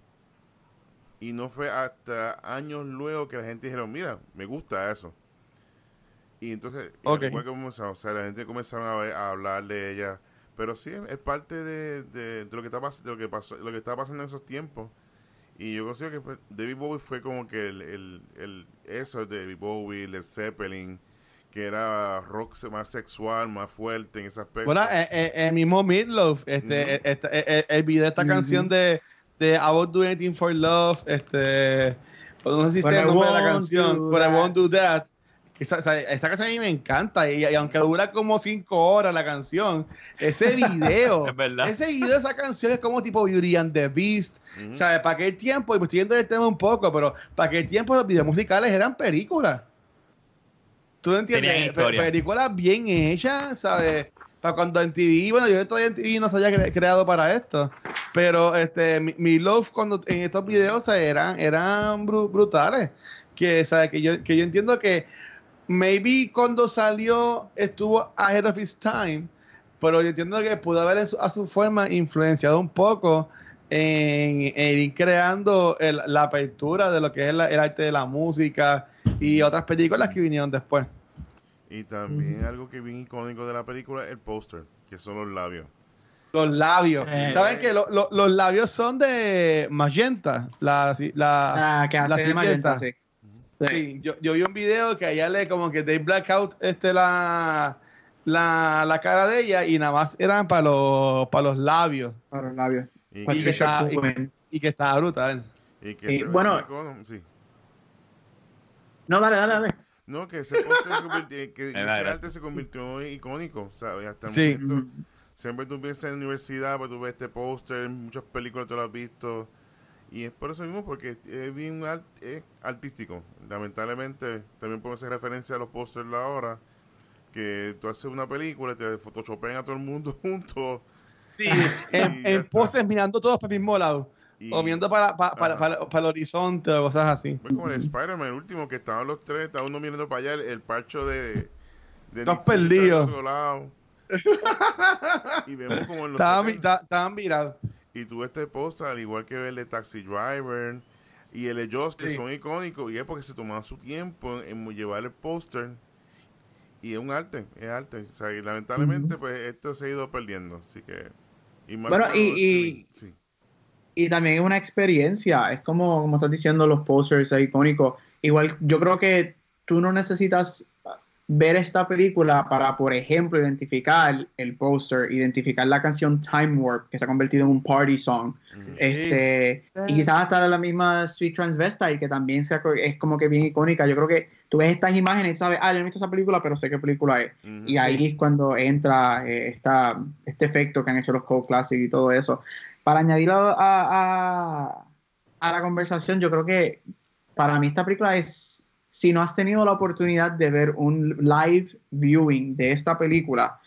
Y no fue hasta años luego que la gente dijeron, mira, me gusta eso. Y entonces, o sea, la gente comenzaron a, hablar de ella. Pero sí, es parte de, lo que está de lo que pasó, lo que estaba pasando en esos tiempos. Y yo considero que pues, David Bowie fue como que el, el, el eso de David Bowie, el Zeppelin, que era rock más sexual, más fuerte en ese aspecto. Bueno, eh, eh, el mismo Midlove, este, este el video de esta canción de, de I Won't Do Anything for Love, este, pues no sé si sé el nombre de la canción, but I Won't Do That. Esa, canción a mí me encanta y, aunque dura como cinco horas la canción, ese video, ese video de esa canción es como tipo Beauty and the Beast, ¿sabes? Para qué tiempo, y me estoy viendo el tema un poco, pero para qué tiempo los videos musicales eran películas. ¿Tú entiendes? películas bien hechas, ¿sabes? Para cuando en TV, bueno, yo todavía en TV no se haya creado para esto, pero este mi, love cuando en estos videos eran, eran brutales. Que, ¿sabes? Que, yo, que yo entiendo que maybe cuando salió estuvo ahead of his time, pero yo entiendo que pudo haber a su forma influenciado un poco en, ir creando la apertura de lo que es el arte de la música y otras películas que vinieron después. Y también algo que bien icónico de la película, el póster, que son los labios. Los labios. Eh. ¿Saben que los labios son de Magenta? La, la, ah, que hace de Magenta, sí. Sí, yo, yo, vi un video que allá le como que de blackout este la, la, la, cara de ella y nada más eran para los para los labios. Para los labios. Y, que, está, y, que estaba brutal. Y que bueno. sí. No, dale, dale, dale. No, que ese, se convirtió, que ese arte se convirtió en icónico, ¿sabes? Hasta sí. momento, siempre tú piensas en la universidad, pues tú ves este póster, muchas películas tú lo has visto y es por eso mismo, porque es bien artístico. Lamentablemente, también puedo hacer referencia a los pósters ahora, que tú haces una película y te photoshopean a todo el mundo juntos. Sí, en, en mirando todos para el mismo lado. o viendo para, para, para, el horizonte o cosas así. Como el Spider-Man, el último, que estaban los tres, estaba uno mirando para allá, el, parcho de... de Estás perdido. y vemos como en los... Estaban, estaban mirados. Y tuve este post, al igual que el de Taxi Driver y el de Joss, que son icónicos, y es porque se tomaban su tiempo en, llevar el póster. Y es un arte, es arte. y lamentablemente, pues esto se ha ido perdiendo. Así que. Y bueno, y, y, también es una experiencia. Es como, como estás diciendo, los posters icónicos. Igual, yo creo que tú no necesitas ver esta película para, por ejemplo, identificar el póster, identificar la canción Time Warp, que se ha convertido en un party song, este, y quizás hasta la misma Sweet Transvestite, que también es como que bien icónica. Yo creo que tú ves estas imágenes y sabes, ah, yo no he visto esa película, pero sé qué película es. Y ahí es cuando entra eh, esta, este efecto que han hecho los Cold Classic y todo eso. Para añadirlo a, a, a la conversación, yo creo que para mí esta película es si no has tenido la oportunidad de ver un live viewing de esta película,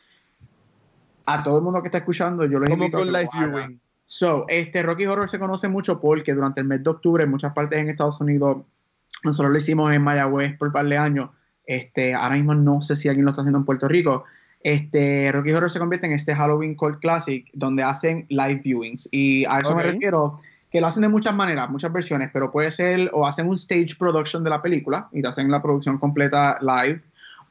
a todo el mundo que está escuchando, yo les invito a live viewing? So, este Rocky Horror se conoce mucho porque durante el mes de octubre en muchas partes en Estados Unidos, nosotros lo hicimos en Mayagüez por un par de años. Este, ahora mismo no sé si alguien lo está haciendo en Puerto Rico. Este, Rocky Horror se convierte en este Halloween Cult Classic donde hacen live viewings. Y a eso me refiero que lo hacen de muchas maneras, muchas versiones, pero puede ser o hacen un stage production de la película y te hacen la producción completa live,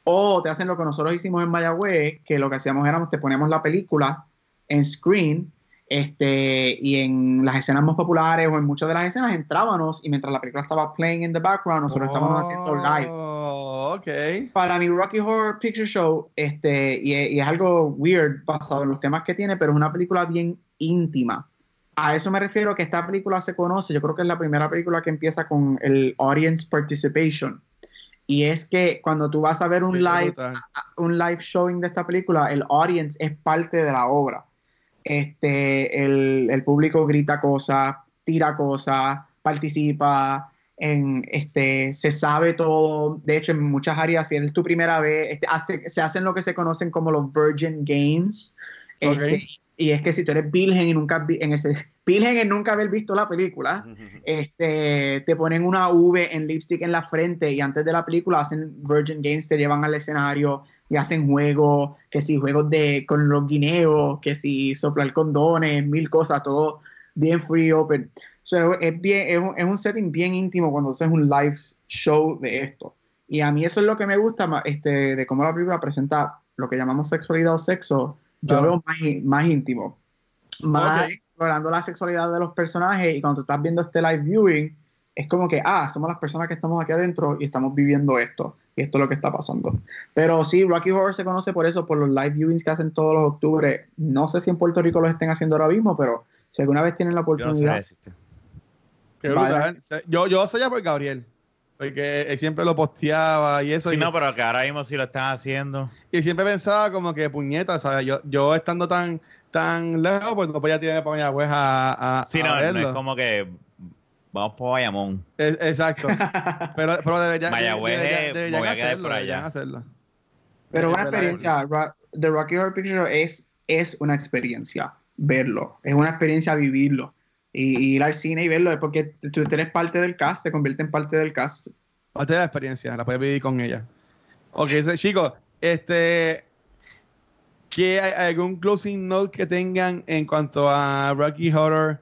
o te hacen lo que nosotros hicimos en Mayagüez, que lo que hacíamos era te poníamos la película en screen este, y en las escenas más populares o en muchas de las escenas entrábamos y mientras la película estaba playing in the background, nosotros estábamos haciendo live. Oh, okay. Para mi Rocky Horror Picture Show, este, y, y, es algo weird basado en los temas que tiene, pero es una película bien íntima a eso me refiero que esta película se conoce, yo creo que es la primera película que empieza con el audience participation. Y es que cuando tú vas a ver un live, un live showing de esta película, el audience es parte de la obra. Este, el, el público grita cosas, tira cosas, participa, en, este, se sabe todo. De hecho, en muchas áreas, si es tu primera vez, este, hace, se hacen lo que se conocen como los Virgin Games. Este, y es que si tú eres virgen y nunca en ese virgen en nunca haber visto la película, este, te ponen una V en lipstick en la frente y antes de la película hacen Virgin Games, te llevan al escenario y hacen juegos, que si juegos de con los guineos, que si soplar condones, mil cosas, todo bien free open. es, bien, es un, es, un, setting bien íntimo cuando haces un live show de esto. Y a mí eso es lo que me gusta este, de cómo la película presenta lo que llamamos sexualidad o sexo yo veo más, más íntimo, más explorando la sexualidad de los personajes y cuando tú estás viendo este live viewing, es como que, ah, somos las personas que estamos aquí adentro y estamos viviendo esto. Y esto es lo que está pasando. Pero sí, Rocky Horror se conoce por eso, por los live viewings que hacen todos los octubres. No sé si en Puerto Rico los estén haciendo ahora mismo, pero si alguna vez tienen la oportunidad. Yo, yo, sé ya por Gabriel. Porque él siempre lo posteaba y eso. Sí, no, pero que ahora mismo sí lo están haciendo. Y siempre pensaba como que puñeta, ¿sabes? Yo, yo estando tan, tan lejos, pues no podía tirar para Mayagüez a, a. Sí, no, no es como que vamos por Bayamón. exacto. pero, pero debería, Mayagüez deberían, hacerlo, por allá. hacerlo. Pero una experiencia, The Rocky Horror Picture es, es una experiencia verlo, es una experiencia vivirlo y, ir al cine y verlo es porque tú eres parte del cast, te convierte en parte del cast. Parte de la experiencia, la puedes vivir con ella. Ok, chicos, este, ¿qué hay algún closing note que tengan en cuanto a Rocky Horror,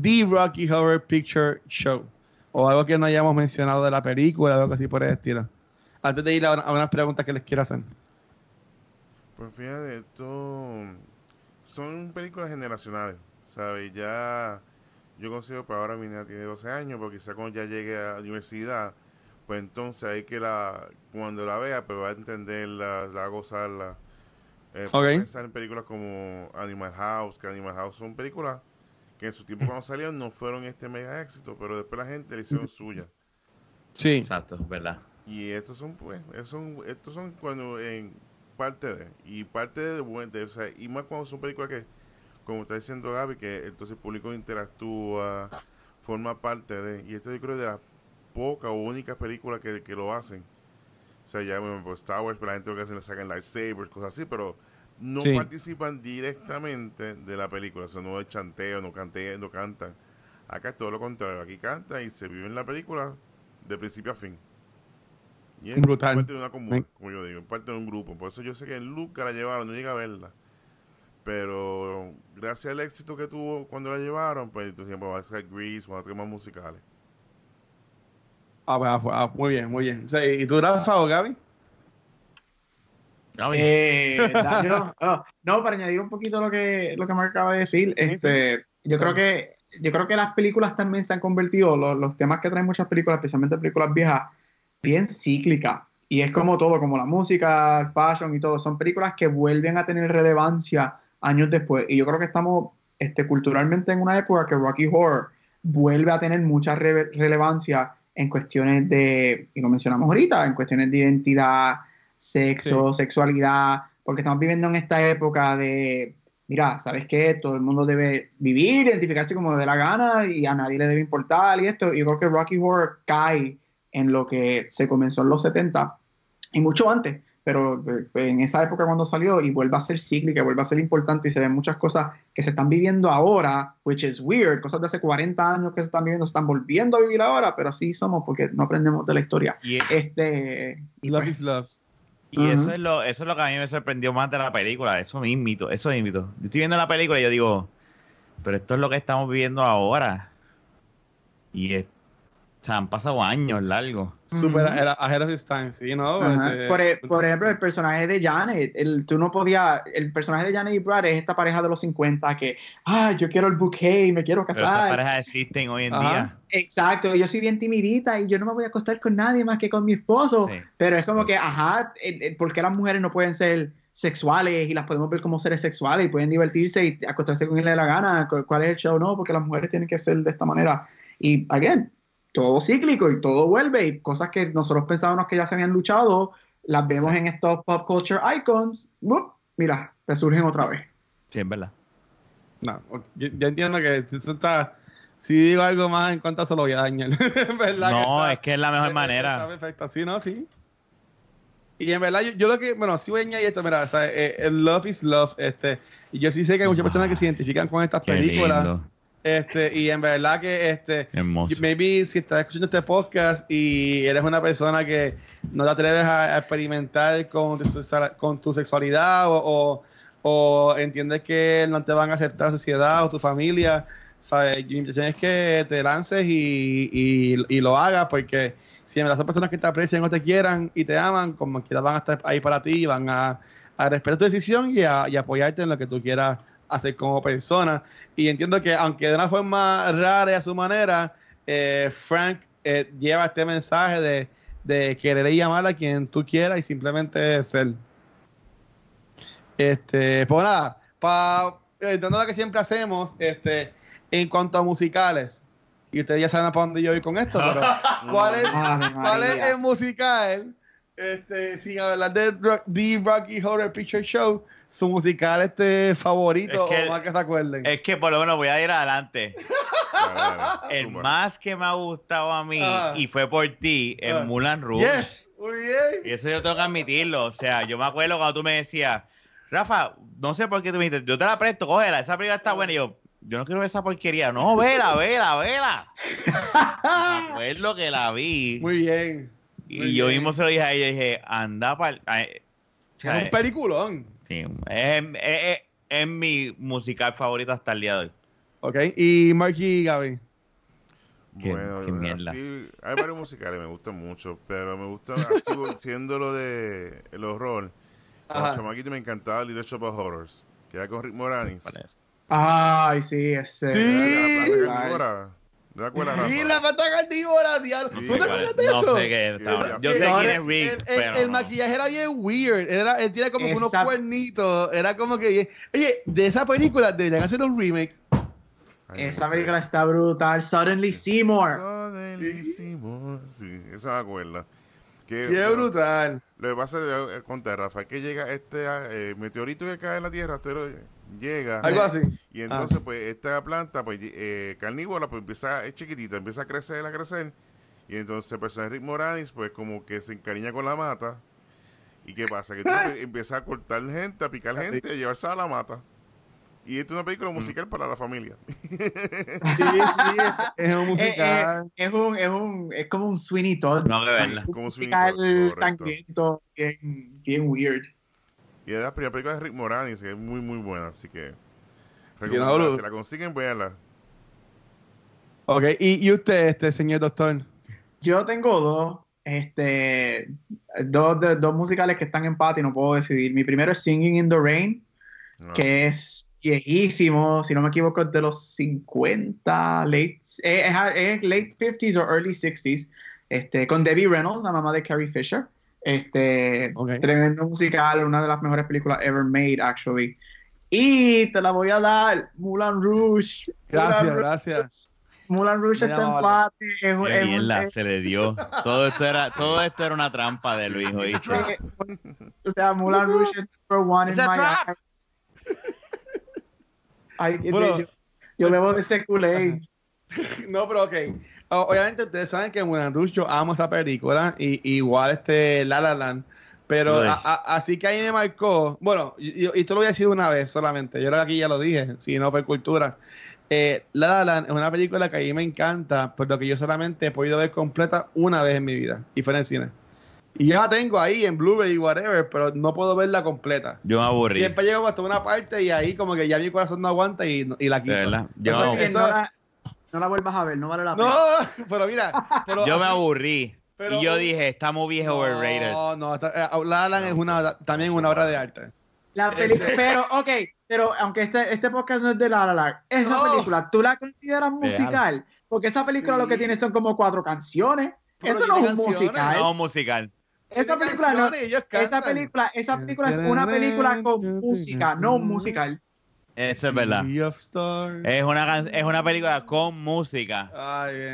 The Rocky Horror Picture Show? O algo que no hayamos mencionado de la película, algo así por el estilo. Antes de ir a, a unas preguntas que les quiero hacer. Pues fíjate, esto son películas generacionales, ¿sabes? Ya yo considero que ahora mi niña tiene 12 años, porque quizá cuando ya llegue a la universidad, pues entonces hay que la, cuando la vea, pues va a entenderla, la va a gozarla. Eh, Pensar en películas como Animal House, que Animal House son películas que en su tiempo cuando salieron no fueron este mega éxito, pero después la gente le hicieron suya. Sí. Exacto, ¿verdad? Y estos son, pues, estos son, estos son cuando en parte de, y parte de, de o sea, y más cuando son películas que como está diciendo Gaby, que entonces el público interactúa, forma parte de. Y esto yo creo de las pocas o únicas películas que, lo hacen. O sea, ya, bueno, pues Star Wars, la gente lo que hacen le sacan lightsabers, cosas así, pero no participan directamente de la película. O sea, no es chanteo, no, cantean, no cantan. Acá es todo lo contrario. Aquí canta y se vive en la película de principio a fin. Y es parte de una común, como yo digo, parte de un grupo. Por eso yo sé que Luca la llevaron, no llega a verla. Pero gracias al éxito que tuvo cuando la llevaron, pues entonces va a ser Grease, van a temas musicales. Ah, pues, ah, ah, muy bien, muy bien. ¿Y tú, Rafa o Gaby? Gaby. Eh, oh, no, para añadir un poquito lo que, lo que me acaba de decir, este, yo creo que yo creo que las películas también se han convertido, los, los temas que traen muchas películas, especialmente películas viejas, bien cíclicas. Y es como todo, como la música, el fashion y todo, son películas que vuelven a tener relevancia años después. Y yo creo que estamos este, culturalmente en una época que Rocky Horror vuelve a tener mucha relevancia en cuestiones de, y lo mencionamos ahorita, en cuestiones de identidad, sexo, sexualidad, porque estamos viviendo en esta época de, mira, ¿sabes qué? Todo el mundo debe vivir, identificarse como de la gana y a nadie le debe importar y esto. Y yo creo que Rocky Horror cae en lo que se comenzó en los 70 y mucho antes pero eh, en esa época cuando salió y vuelve a ser cíclica, vuelve a ser importante y se ven muchas cosas que se están viviendo ahora, which is weird, cosas de hace 40 años que se están viviendo, se están volviendo a vivir ahora, pero así somos porque no aprendemos de la historia. Y, este, love is love. Y eso, es lo, eso es lo que a mí me sorprendió más de la película, eso me invito, eso me invito. Yo estoy viendo la película y yo digo, pero esto es lo que estamos viviendo ahora. Y o sea, han pasado años largos. Super ahead of his time, sí, ¿no? Este, e, por, ejemplo, el personaje de Janet, el, tú no podías, el personaje de Janet y Brad es esta pareja de los 50 que, ah, yo quiero el bouquet, me quiero casar. Pero esas parejas existen hoy en día. Exacto, yo soy bien timidita y yo no me voy a acostar con nadie más que con mi esposo. Pero es como que, ajá, ¿por qué las mujeres no pueden ser sexuales y las podemos ver como seres sexuales y pueden divertirse y acostarse con quien le dé la gana? ¿Cuál es el show? No, porque las mujeres tienen que ser de esta manera. Y, again, todo cíclico y todo vuelve y cosas que nosotros pensábamos que ya se habían luchado, las vemos en estos pop culture icons, mira, resurgen otra vez. Sí, es verdad. No, yo, entiendo que está, si digo algo más en cuanto a eso lo voy a dañar. no, es que es la mejor manera. Está perfecto, sí, no, sí. Y en verdad, yo, lo que, bueno, sí voy a añadir esto, mira, eh, el love is love, este, y yo sí sé que hay muchas personas que se identifican con estas películas. Este, y en verdad que este maybe si estás escuchando este podcast y eres una persona que no te atreves a, experimentar con tu, con tu sexualidad o, o, entiendes que no te van a aceptar la sociedad o tu familia, ¿sabes? Mi intención es que te lances y, y, lo hagas porque si en verdad son personas que te aprecian o te quieran y te aman, como quieras van a estar ahí para ti, van a, a respetar tu decisión y a, y apoyarte en lo que tú quieras hacer como persona. Y entiendo que, aunque de una forma rara y a su manera, eh, Frank eh, lleva este mensaje de, de querer y amar a quien tú quieras y simplemente ser. Este, pues nada, para eh, lo que siempre hacemos, este, en cuanto a musicales, y ustedes ya saben para dónde yo voy con esto, pero ¿cuál es, ¿cuál es el musical? Este, sin hablar de The Rocky Horror Picture Show, su musical este favorito o más que se acuerden. Es que por lo menos voy a ir adelante. el más que me ha gustado a mí ah. y fue por ti, el ah. Mulan Rouge. Muy bien. Y eso yo tengo que admitirlo. O sea, yo me acuerdo cuando tú me decías, Rafa, no sé por qué tú me dijiste, yo te la presto, cógela, esa película está buena. Y yo, yo no quiero ver esa porquería. No, vela, vela, vela. me acuerdo que la vi. Muy bien. Y yo mismo se lo dije a ella, dije, anda para... Es un peliculón. Sí, es, mi musical favorito hasta el día de hoy. Ok, y Marky y Gaby. Bueno, sí, hay varios musicales, me gustan mucho, pero me gusta, siendo lo de el horror, Ajá. chamaquito me encantaba Little Shop of Horrors, que era con Rick Moranis. Ay, sí, ese. Sí. ¿De la cuerda Sí, la pata carnívora, diablo. ¿No te acuerdas de eso? No sé qué Yo sé quién es Rick, el, pero el, maquillaje era bien weird. Era, él tiene como unos cuernitos. Era como que... Oye, de esa película deberían hacer un remake. Esa película está brutal. Suddenly Seymour. Suddenly Seymour. Sí, esa me acuerdo. Qué, Qué brutal. Lo que pasa es, con Rafa, es que llega este eh, meteorito que cae en la Tierra, llega. Algo así. Y entonces, ah. pues, esta planta, pues, eh, carnívora, pues empieza, es chiquitita, empieza a crecer, a crecer. Y entonces, pues, Rick Moranis, pues, como que se encariña con la mata. ¿Y qué pasa? Que tú empiezas a cortar gente, a picar gente, a llevarse a la mata. Y esto es una película mm. musical para la familia. Sí, sí, es, un musical. Es, un, es, un, es como un Sweeney Todd. No, de verdad. Como un musical sangriento, bien, bien weird. Y es la primera película de Rick Moranis, que es muy, muy buena. Así que, si la consiguen, véanla. Ok, ¿Y, ¿y usted, este señor doctor? Yo tengo dos este dos, dos musicales que están en empate y no puedo decidir. Mi primero es Singing in the Rain, ah. que es viejísimo, si no me equivoco, es de los 50, late, es, late 50s o early 60s, este, con Debbie Reynolds, la mamá de Carrie Fisher. Este, tremendo musical, una de las mejores películas ever made, actually. Y te la voy a dar, Mulan Rouge. Gracias, gracias. Mulan Rouge está en empate. Es, se le dio. Todo esto era, todo esto era una trampa de Luis, O sea, Mulan Rouge es number one in my eyes. Ay, yo, yo bebo de este kool No, pero ok. Obviamente ustedes saben que yo amo esa película y igual este La La Land. Pero así que ahí me marcó. Bueno, y, esto lo voy a decir una vez solamente. Yo aquí ya lo dije, si no por cultura. Eh, La La Land es una película que a mí me encanta, pero que yo solamente he podido ver completa una vez en mi vida y fue en el cine. Y ya la tengo ahí en Blu-ray y whatever, pero no puedo verla completa. Yo me aburrí. Siempre llego hasta una parte y ahí como que ya mi corazón no aguanta y, y la quito. Yo no, la, no, la, vuelvas a ver, no vale la pena. No, pero mira. yo me aburrí. y yo dije, está muy viejo overrated. No, no, está, eh, La Land es una, también una obra de arte. La película, pero, ok, pero aunque este, este podcast no es de La La Land, esa película, ¿tú la consideras musical? Porque esa película lo que tiene son como cuatro canciones. Eso no es un musical. No, musical. Esa película, no, esa película, esa película es una película con música, no un musical. Eso es verdad. Es una, es una película con música.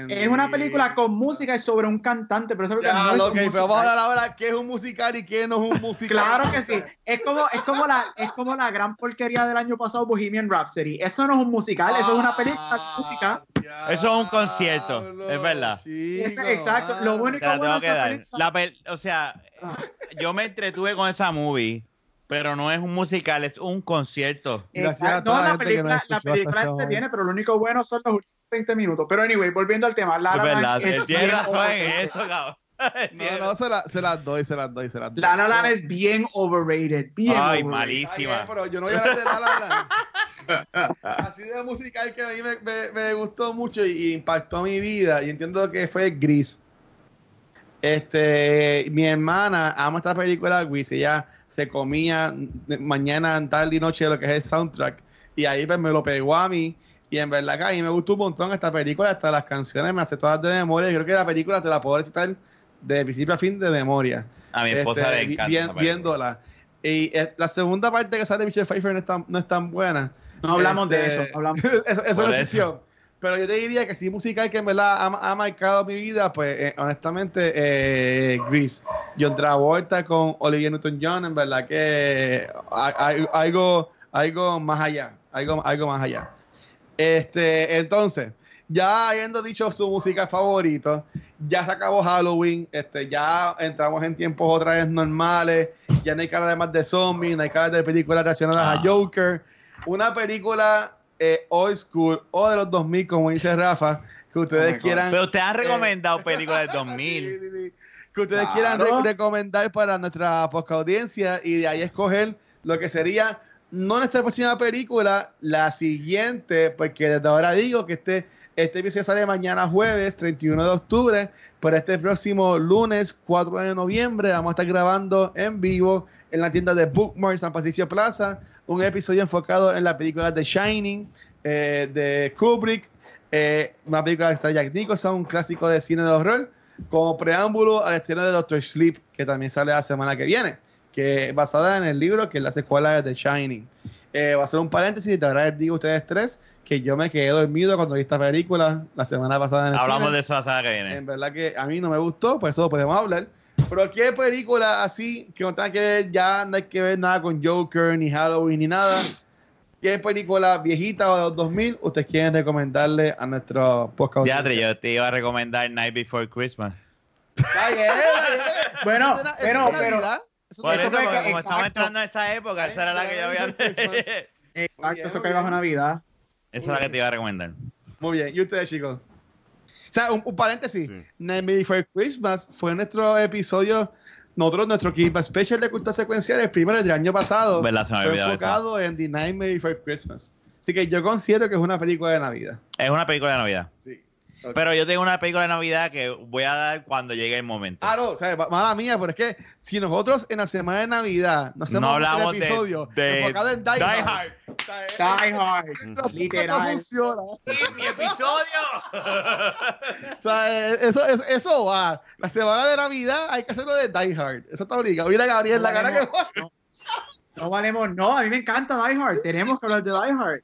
es una película con música y sobre un cantante, pero esa película no es pero vamos a hablar ahora qué es un musical y qué no es un musical. claro que sí. Es como, es como la, es como la gran porquería del año pasado Bohemian Rhapsody. Eso no es un musical, eso es una película de música. Eso es un concierto, es verdad. exacto. Lo bueno que, la o sea, ah. yo me entretuve con esa movie pero no es un musical, es un concierto. Gracias a toda no, la película, la película entretiene, pero lo único bueno son los últimos 20 minutos. Pero anyway, volviendo al tema. La La tiene razón en eso, cabrón. No, no, se, la, se, las doy, se las doy, se las doy. La La Land es bien overrated, bien Ay, overrated. malísima. pero yo no voy a hablar de La La Land. Así de musical que a mí me, me, me gustó mucho y, y, impactó mi vida. Y entiendo que fue Gris. Este, mi hermana ama esta película Gris. Ella se comía mañana, tarde y noche lo que es el soundtrack. Y ahí pues me lo pegó a mí. Y en verdad que a mí me gustó un montón esta película, hasta las canciones me hace todas de memoria. Yo creo que la película te la puedo recitar de principio a fin de memoria. A mi esposa le este, encanta. viéndola. Y eh, la segunda parte que sale de Michelle Pfeiffer no es tan, no es tan buena. No hablamos de este, eso. Hablamos. eso, eso no es Pero yo te diría que si musical que en verdad ha, marcado mi vida, pues eh, honestamente, eh, Grease. John Travolta con Olivia Newton-John, en verdad que hay, algo, algo más allá. Algo, algo más allá. Este, entonces, ya habiendo dicho su música favorita, ya se acabó Halloween, este, ya entramos en tiempos otra vez normales, ya no hay cara de más de zombies, no hay cara de películas relacionadas a ah. Joker. Una película eh, old school o de los 2000, como dice Rafa, que ustedes oh quieran. Pero ustedes han recomendado películas de 2000. Que ustedes quieran recomendar para nuestra poca audiencia y de ahí escoger lo que sería no nuestra próxima película, la siguiente, porque desde ahora digo que este este episodio sale mañana jueves 31 de octubre, pero este próximo lunes 4 de noviembre vamos a estar grabando en vivo en la tienda de Bookmark San Patricio Plaza un episodio enfocado en la película The Shining eh, de Kubrick, eh, una película de Jack Nicholson, un clásico de cine de horror, como preámbulo al estreno de Doctor Sleep, que también sale la semana que viene, que basada en el libro que es la secuela de The Shining. Eh, va a ser un paréntesis y te agradezco a ustedes tres que yo me quedé dormido cuando vi esta película la semana pasada en el Hablamos de eso la semana que viene. En verdad que a mí no me gustó, por eso podemos hablar. Pero ¿qué película así que no tenga que ver, ya no hay que ver nada con Joker, ni Halloween, ni nada? ¿Qué película viejita o de los 2000 ustedes quieren recomendarle a nuestro podcast? Ya, yo te iba a recomendar Night Before Christmas. bueno, pero, pero, por eso, como estamos entrando en esa época, esa era la que yo había... Exacto, eso que bajo Navidad. Esa es la que te iba a recomendar. Muy bien. ¿Y ustedes, chicos? O sea, un, paréntesis. Sí. Nightmare Before Christmas fue nuestro episodio, nosotros, nuestro Keep Special de cultura secuencial, el primero del año pasado. fue enfocado en The Nightmare Before Christmas. Así que yo considero que es una película de Navidad. Es una película de Navidad. Sí. Pero yo tengo una película de Navidad que voy a dar cuando llegue el momento. Ah, no, o sea, mala mía, pero es que si nosotros en la semana de Navidad no hacemos no hablamos un episodio de, enfocado en Die, Die Hard, Die Hard, literal. No funciona. Sí, mi episodio. o sea, eso, eso, eso, va. La semana de Navidad hay que hacerlo de Die Hard. Eso está obligado. Mira, Gabriel, la cara que no, no valemos, no, a mí me encanta Die Hard. Tenemos que hablar de Die Hard.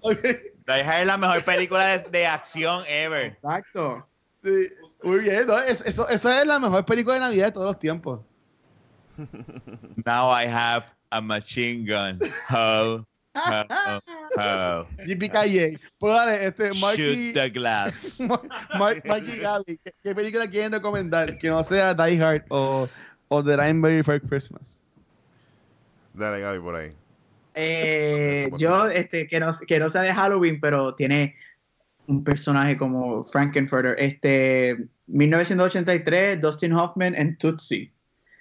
Okay. Die Hard es la mejor película de, acción ever. Exacto. muy bien, eso, esa es la mejor película de Navidad de todos los tiempos. Now I have a machine gun. Ho, ho, ho. JPKJ. Pues dale, este, Shoot the glass. Mark, Marky Gaby, ¿qué, película quieren recomendar? Que no sea Die Hard o, o The Rainbow for Christmas. Dale, Gaby, por ahí. Eh, yo, este, que no, que no sea de Halloween, pero tiene un personaje como Frankenfurter. Este, 1983, Dustin Hoffman en Tootsie.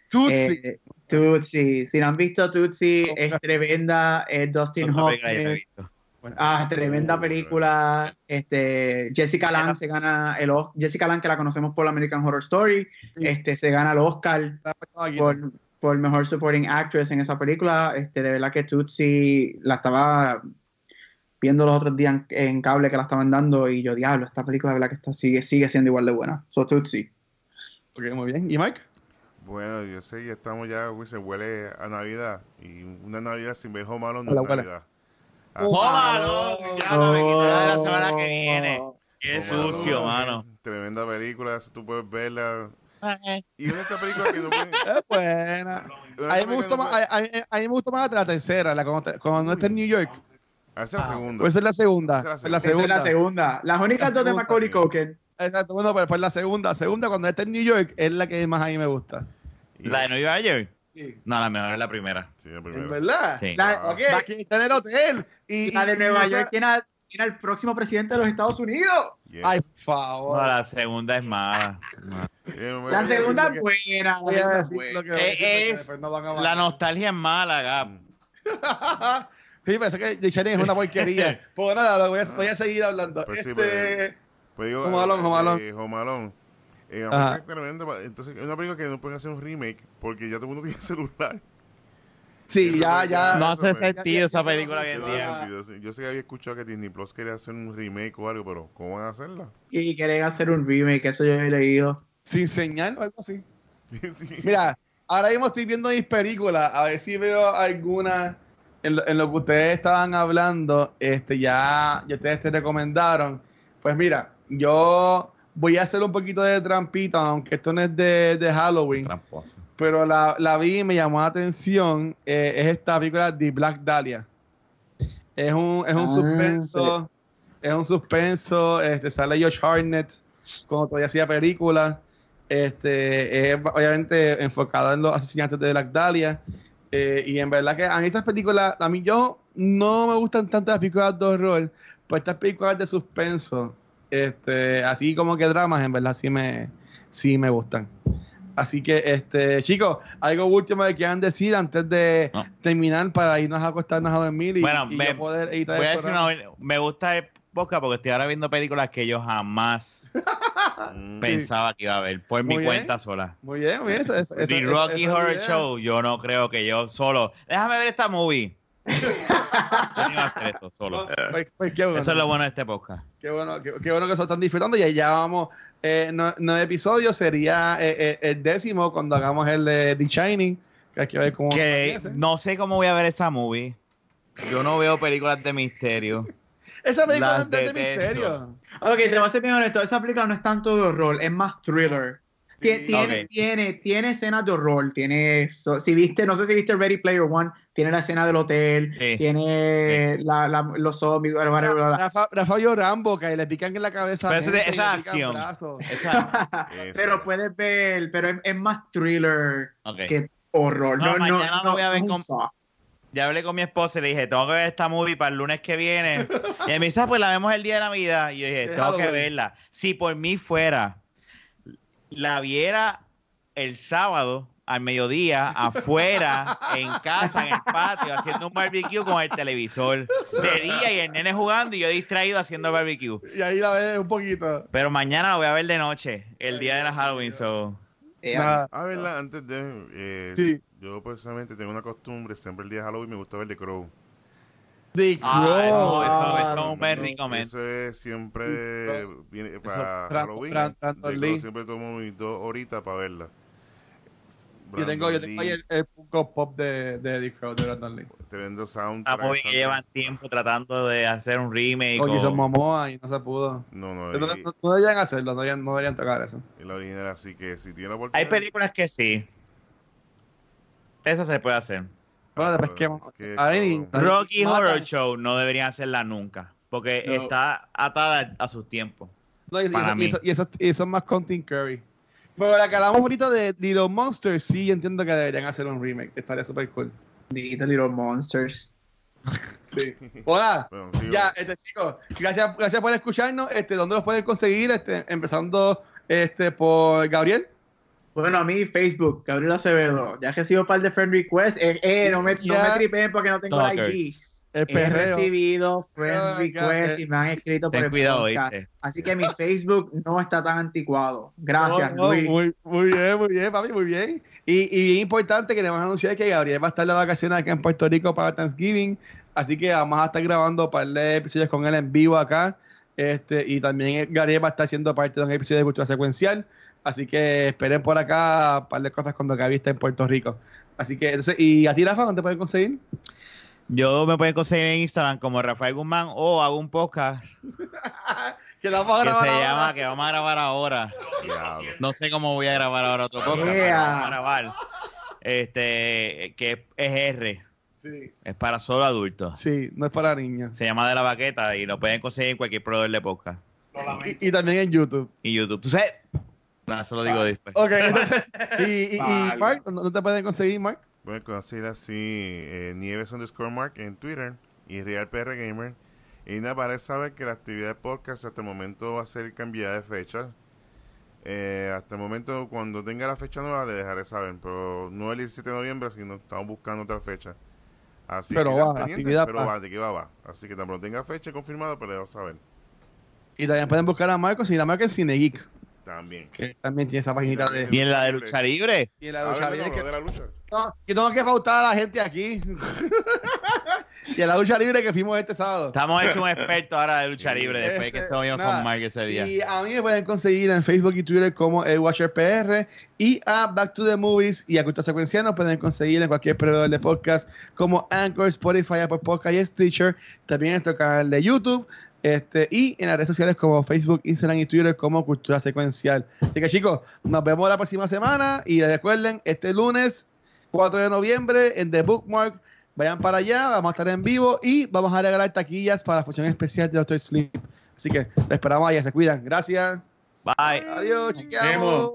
Tootsie. Eh, Tootsie. Si no han visto Tootsie, es tremenda. Dustin Hoffman. Ah, tremenda película. Este, Jessica Lange se gana el Jessica Lange que la conocemos por American Horror Story, este se gana el Oscar por, por mejor supporting actress en esa película. Este, de verdad que Tootsie la estaba viendo los otros días en, cable que la estaban dando y yo, diablo, esta película de verdad que está, sigue, sigue siendo igual de buena. So Tootsie. Ok, muy bien. ¿Y Mike? Bueno, yo sé, ya estamos ya, se huele a Navidad y una Navidad sin ver Home Alone no es Navidad. Home Ya no me quitará la semana que viene. Qué sucio, mano. Tremenda película, tú puedes verla y una esta película que no Es buena. A mí, me gustó más, a, mí, me gustó más la tercera, la cuando, no está en New York. Esa es la ah, segunda. Pues es la segunda. Esa es la segunda. es la segunda. Las únicas dos de Macaulay Culkin. Exacto, bueno, pero después la segunda. Segunda, cuando está en New York, es la que más a mí me gusta. ¿La de Nueva York? Sí. No, la mejor es la primera. Sí, la primera. ¿En verdad? Sí. La, aquí está en el hotel. Y, la de Nueva York tiene, tiene el próximo presidente de los Estados Unidos. Ay, por favor. No, la segunda es mala. la segunda es buena. Es, la nostalgia es mala, Gab. sí, pensé que Shining es una porquería. pues nada, voy a, voy a seguir hablando. Pues este... pues, pues digo, Jomalón, Jomalón. Eh, eh entonces, es una película que no pueden hacer un remake porque ya todo el mundo tiene celular. Sí, ya, ya. No hace sentido esa película que día. Yo sé que había escuchado que Disney Plus quería hacer un remake o algo, pero ¿cómo van a hacerla? Y quieren hacer un remake, eso yo he leído. Sin señal o algo así. Mira, ahora mismo estoy viendo mis películas, a ver si veo alguna en lo, en lo que ustedes estaban hablando, este, ya, ya ustedes te recomendaron. Pues mira, yo voy a hacer un poquito de trampita, aunque esto no es de, de Halloween. Tramposo. Pero la, la, vi y me llamó la atención. Eh, es esta película de Black Dahlia. Es un, es un ah, suspenso. Es un suspenso. Este, sale Josh Hartnett como todavía hacía películas. Este, es obviamente enfocada en los asesinatos de Black Dahlia. Eh, y en verdad que a mí esas películas, a mí yo no me gustan tanto las películas de horror, pues estas películas de suspenso, este, así como que dramas, en verdad sí me, sí me gustan. Así que, este, chicos, algo último que quieran decir antes de terminar para irnos a acostarnos a dormir y, bueno, me, poder editar voy a decir una, me gusta el podcast porque estoy ahora viendo películas que yo jamás pensaba que iba a ver por mi cuenta sola. Muy bien, muy bien. The Rocky Horror Show, yo no creo que yo solo. Déjame ver esta movie. Yo no iba a hacer eso solo. Pues, pues, eso es lo bueno de este podcast. Qué bueno, qué, bueno que se están disfrutando y ya vamos. Eh, nueve episodios sería eh, eh, el décimo cuando hagamos el de The Shining. Que hay que ver cómo. Que no sé cómo voy a ver esa movie. Yo no veo películas de misterio. Esa película es de, misterio. Ok, te voy a ser bien honesto. Esa película no es tanto de horror, es más thriller. Tiene, tiene, tiene, escenas de horror. Tiene si viste, no sé si viste Ready Player One, tiene la escena del hotel, tiene La, la, los zombies. Rafa, Rafa Rambo, que le pican en la cabeza. Pero esa acción. pero puedes ver, pero es, más thriller que horror. No, no, no, no, voy a ver con, ya hablé con mi esposa y le dije, tengo que ver esta movie para el lunes que viene. y me dice, ah, pues la vemos el día de Navidad. Y yo dije, tengo que verla. Si por mí fuera, la viera el sábado al mediodía, afuera, en casa, en el patio, haciendo un barbecue con el televisor. De día y el nene jugando y yo distraído haciendo barbecue. Y ahí la ves un poquito. Pero mañana la voy a ver de noche, el día de la Halloween. So. a verla antes de... Eh, sí yo personalmente tengo una costumbre, siempre el día de Halloween me gusta ver The Crow. The ah, eso, eso, eso, es un rico, Eso es siempre viene para Halloween. Crow, siempre tomo mis dos horitas para verla. yo tengo, yo tengo ahí el, el Pop de, de The Crow de Brandon Lee. Tremendo sound. Ah, muy que llevan tiempo tratando de hacer un remake. Oye, son Momoa y no se pudo. No, no. No, no, deberían hacerlo, no deberían, no deberían tocar eso. Y la original, así que si tiene la oportunidad. Hay películas que sí. Eso se puede hacer. Bueno, después que, Rocky Horror Show no deberían hacerla nunca. Porque está atada a sus tiempos. No, y, para mí. y, eso, y, eso, es más Content Curry. Pero la que hablamos ahorita de Little Monsters, sí entiendo que deberían hacer un remake. Estaría súper cool. Little Monsters. sí. Hola. ya, este chicos, gracias, gracias por escucharnos. Este, ¿dónde los pueden conseguir? Este, empezando este por Gabriel. Bueno, a mí Facebook, Gabriel Acevedo. Ya recibo un par de friend requests. Eh, eh no me, no me tripeen porque no tengo IG. He recibido friend requests y me han escrito por el cuidado, podcast. Así que mi Facebook no está tan anticuado. Gracias, Luis. Muy, muy, bien, muy bien, papi, muy bien. Y, y bien importante que le vamos a anunciar que Gabriel va a estar de vacaciones acá en Puerto Rico para Thanksgiving. Así que vamos a estar grabando un par de episodios con él en vivo acá. Este, y también Gabriel va a estar siendo parte de un episodio de Cultura Secuencial. Así que esperen por acá un par de cosas cuando Gaby esté en Puerto Rico. Así que, entonces, ¿y a ti, Rafa, dónde te pueden conseguir? Yo me pueden conseguir en Instagram como Rafael Guzmán o hago un podcast que, vamos a grabar se llama que vamos a grabar ahora. No sé cómo voy a grabar ahora otro podcast, pero vamos a grabar. Este, que es R. Sí. Es para solo adultos. Sí, no es para niños. Se llama De la Baqueta y lo pueden conseguir en cualquier proveedor de podcast. Y, y, también en YouTube. Y YouTube. ¿Tú sabes? No, eso lo digo después. Ok, entonces, y, y, y Mark, ¿dónde te pueden conseguir, Mark? Pueden conseguir así eh, Nieves underscore Mark en Twitter y Real PR Gamer. Y nada, parece saber que la actividad de podcast hasta el momento va a ser cambiada de fecha. Eh, hasta el momento, cuando tenga la fecha nueva, le dejaré saber. Pero no el 17 de noviembre, sino estamos buscando otra fecha. Así pero que va, actividad pero va, de que va, va. Así que tampoco tenga fecha confirmada, pero le dejo saber. Y también pueden buscar a Marcos y la marca es Cinegeek. También. Que también tiene esa página de. ¿Y en la de lucha libre? Y en la de lucha libre. que... de la lucha. No, que tengo que pautar a la gente aquí. y en la lucha libre que fuimos este sábado. Estamos hechos un experto ahora de lucha libre después de que estuvimos con Mark ese día. Y a mí me pueden conseguir en Facebook y Twitter como el Watcher PR y a Back to the Movies y a Cultura Secuencial nos pueden conseguir en cualquier proveedor de podcast como Anchor, Spotify, Apple Podcast y Stitcher. También en nuestro canal de YouTube. Este, y en las redes sociales como Facebook, Instagram y Twitter como Cultura Secuencial. Así que chicos, nos vemos la próxima semana y recuerden, este lunes 4 de noviembre en The Bookmark, vayan para allá, vamos a estar en vivo y vamos a regalar taquillas para la función especial de Doctor Sleep. Así que les esperamos allá, se cuidan. Gracias. Bye. Adiós, chiqueamos.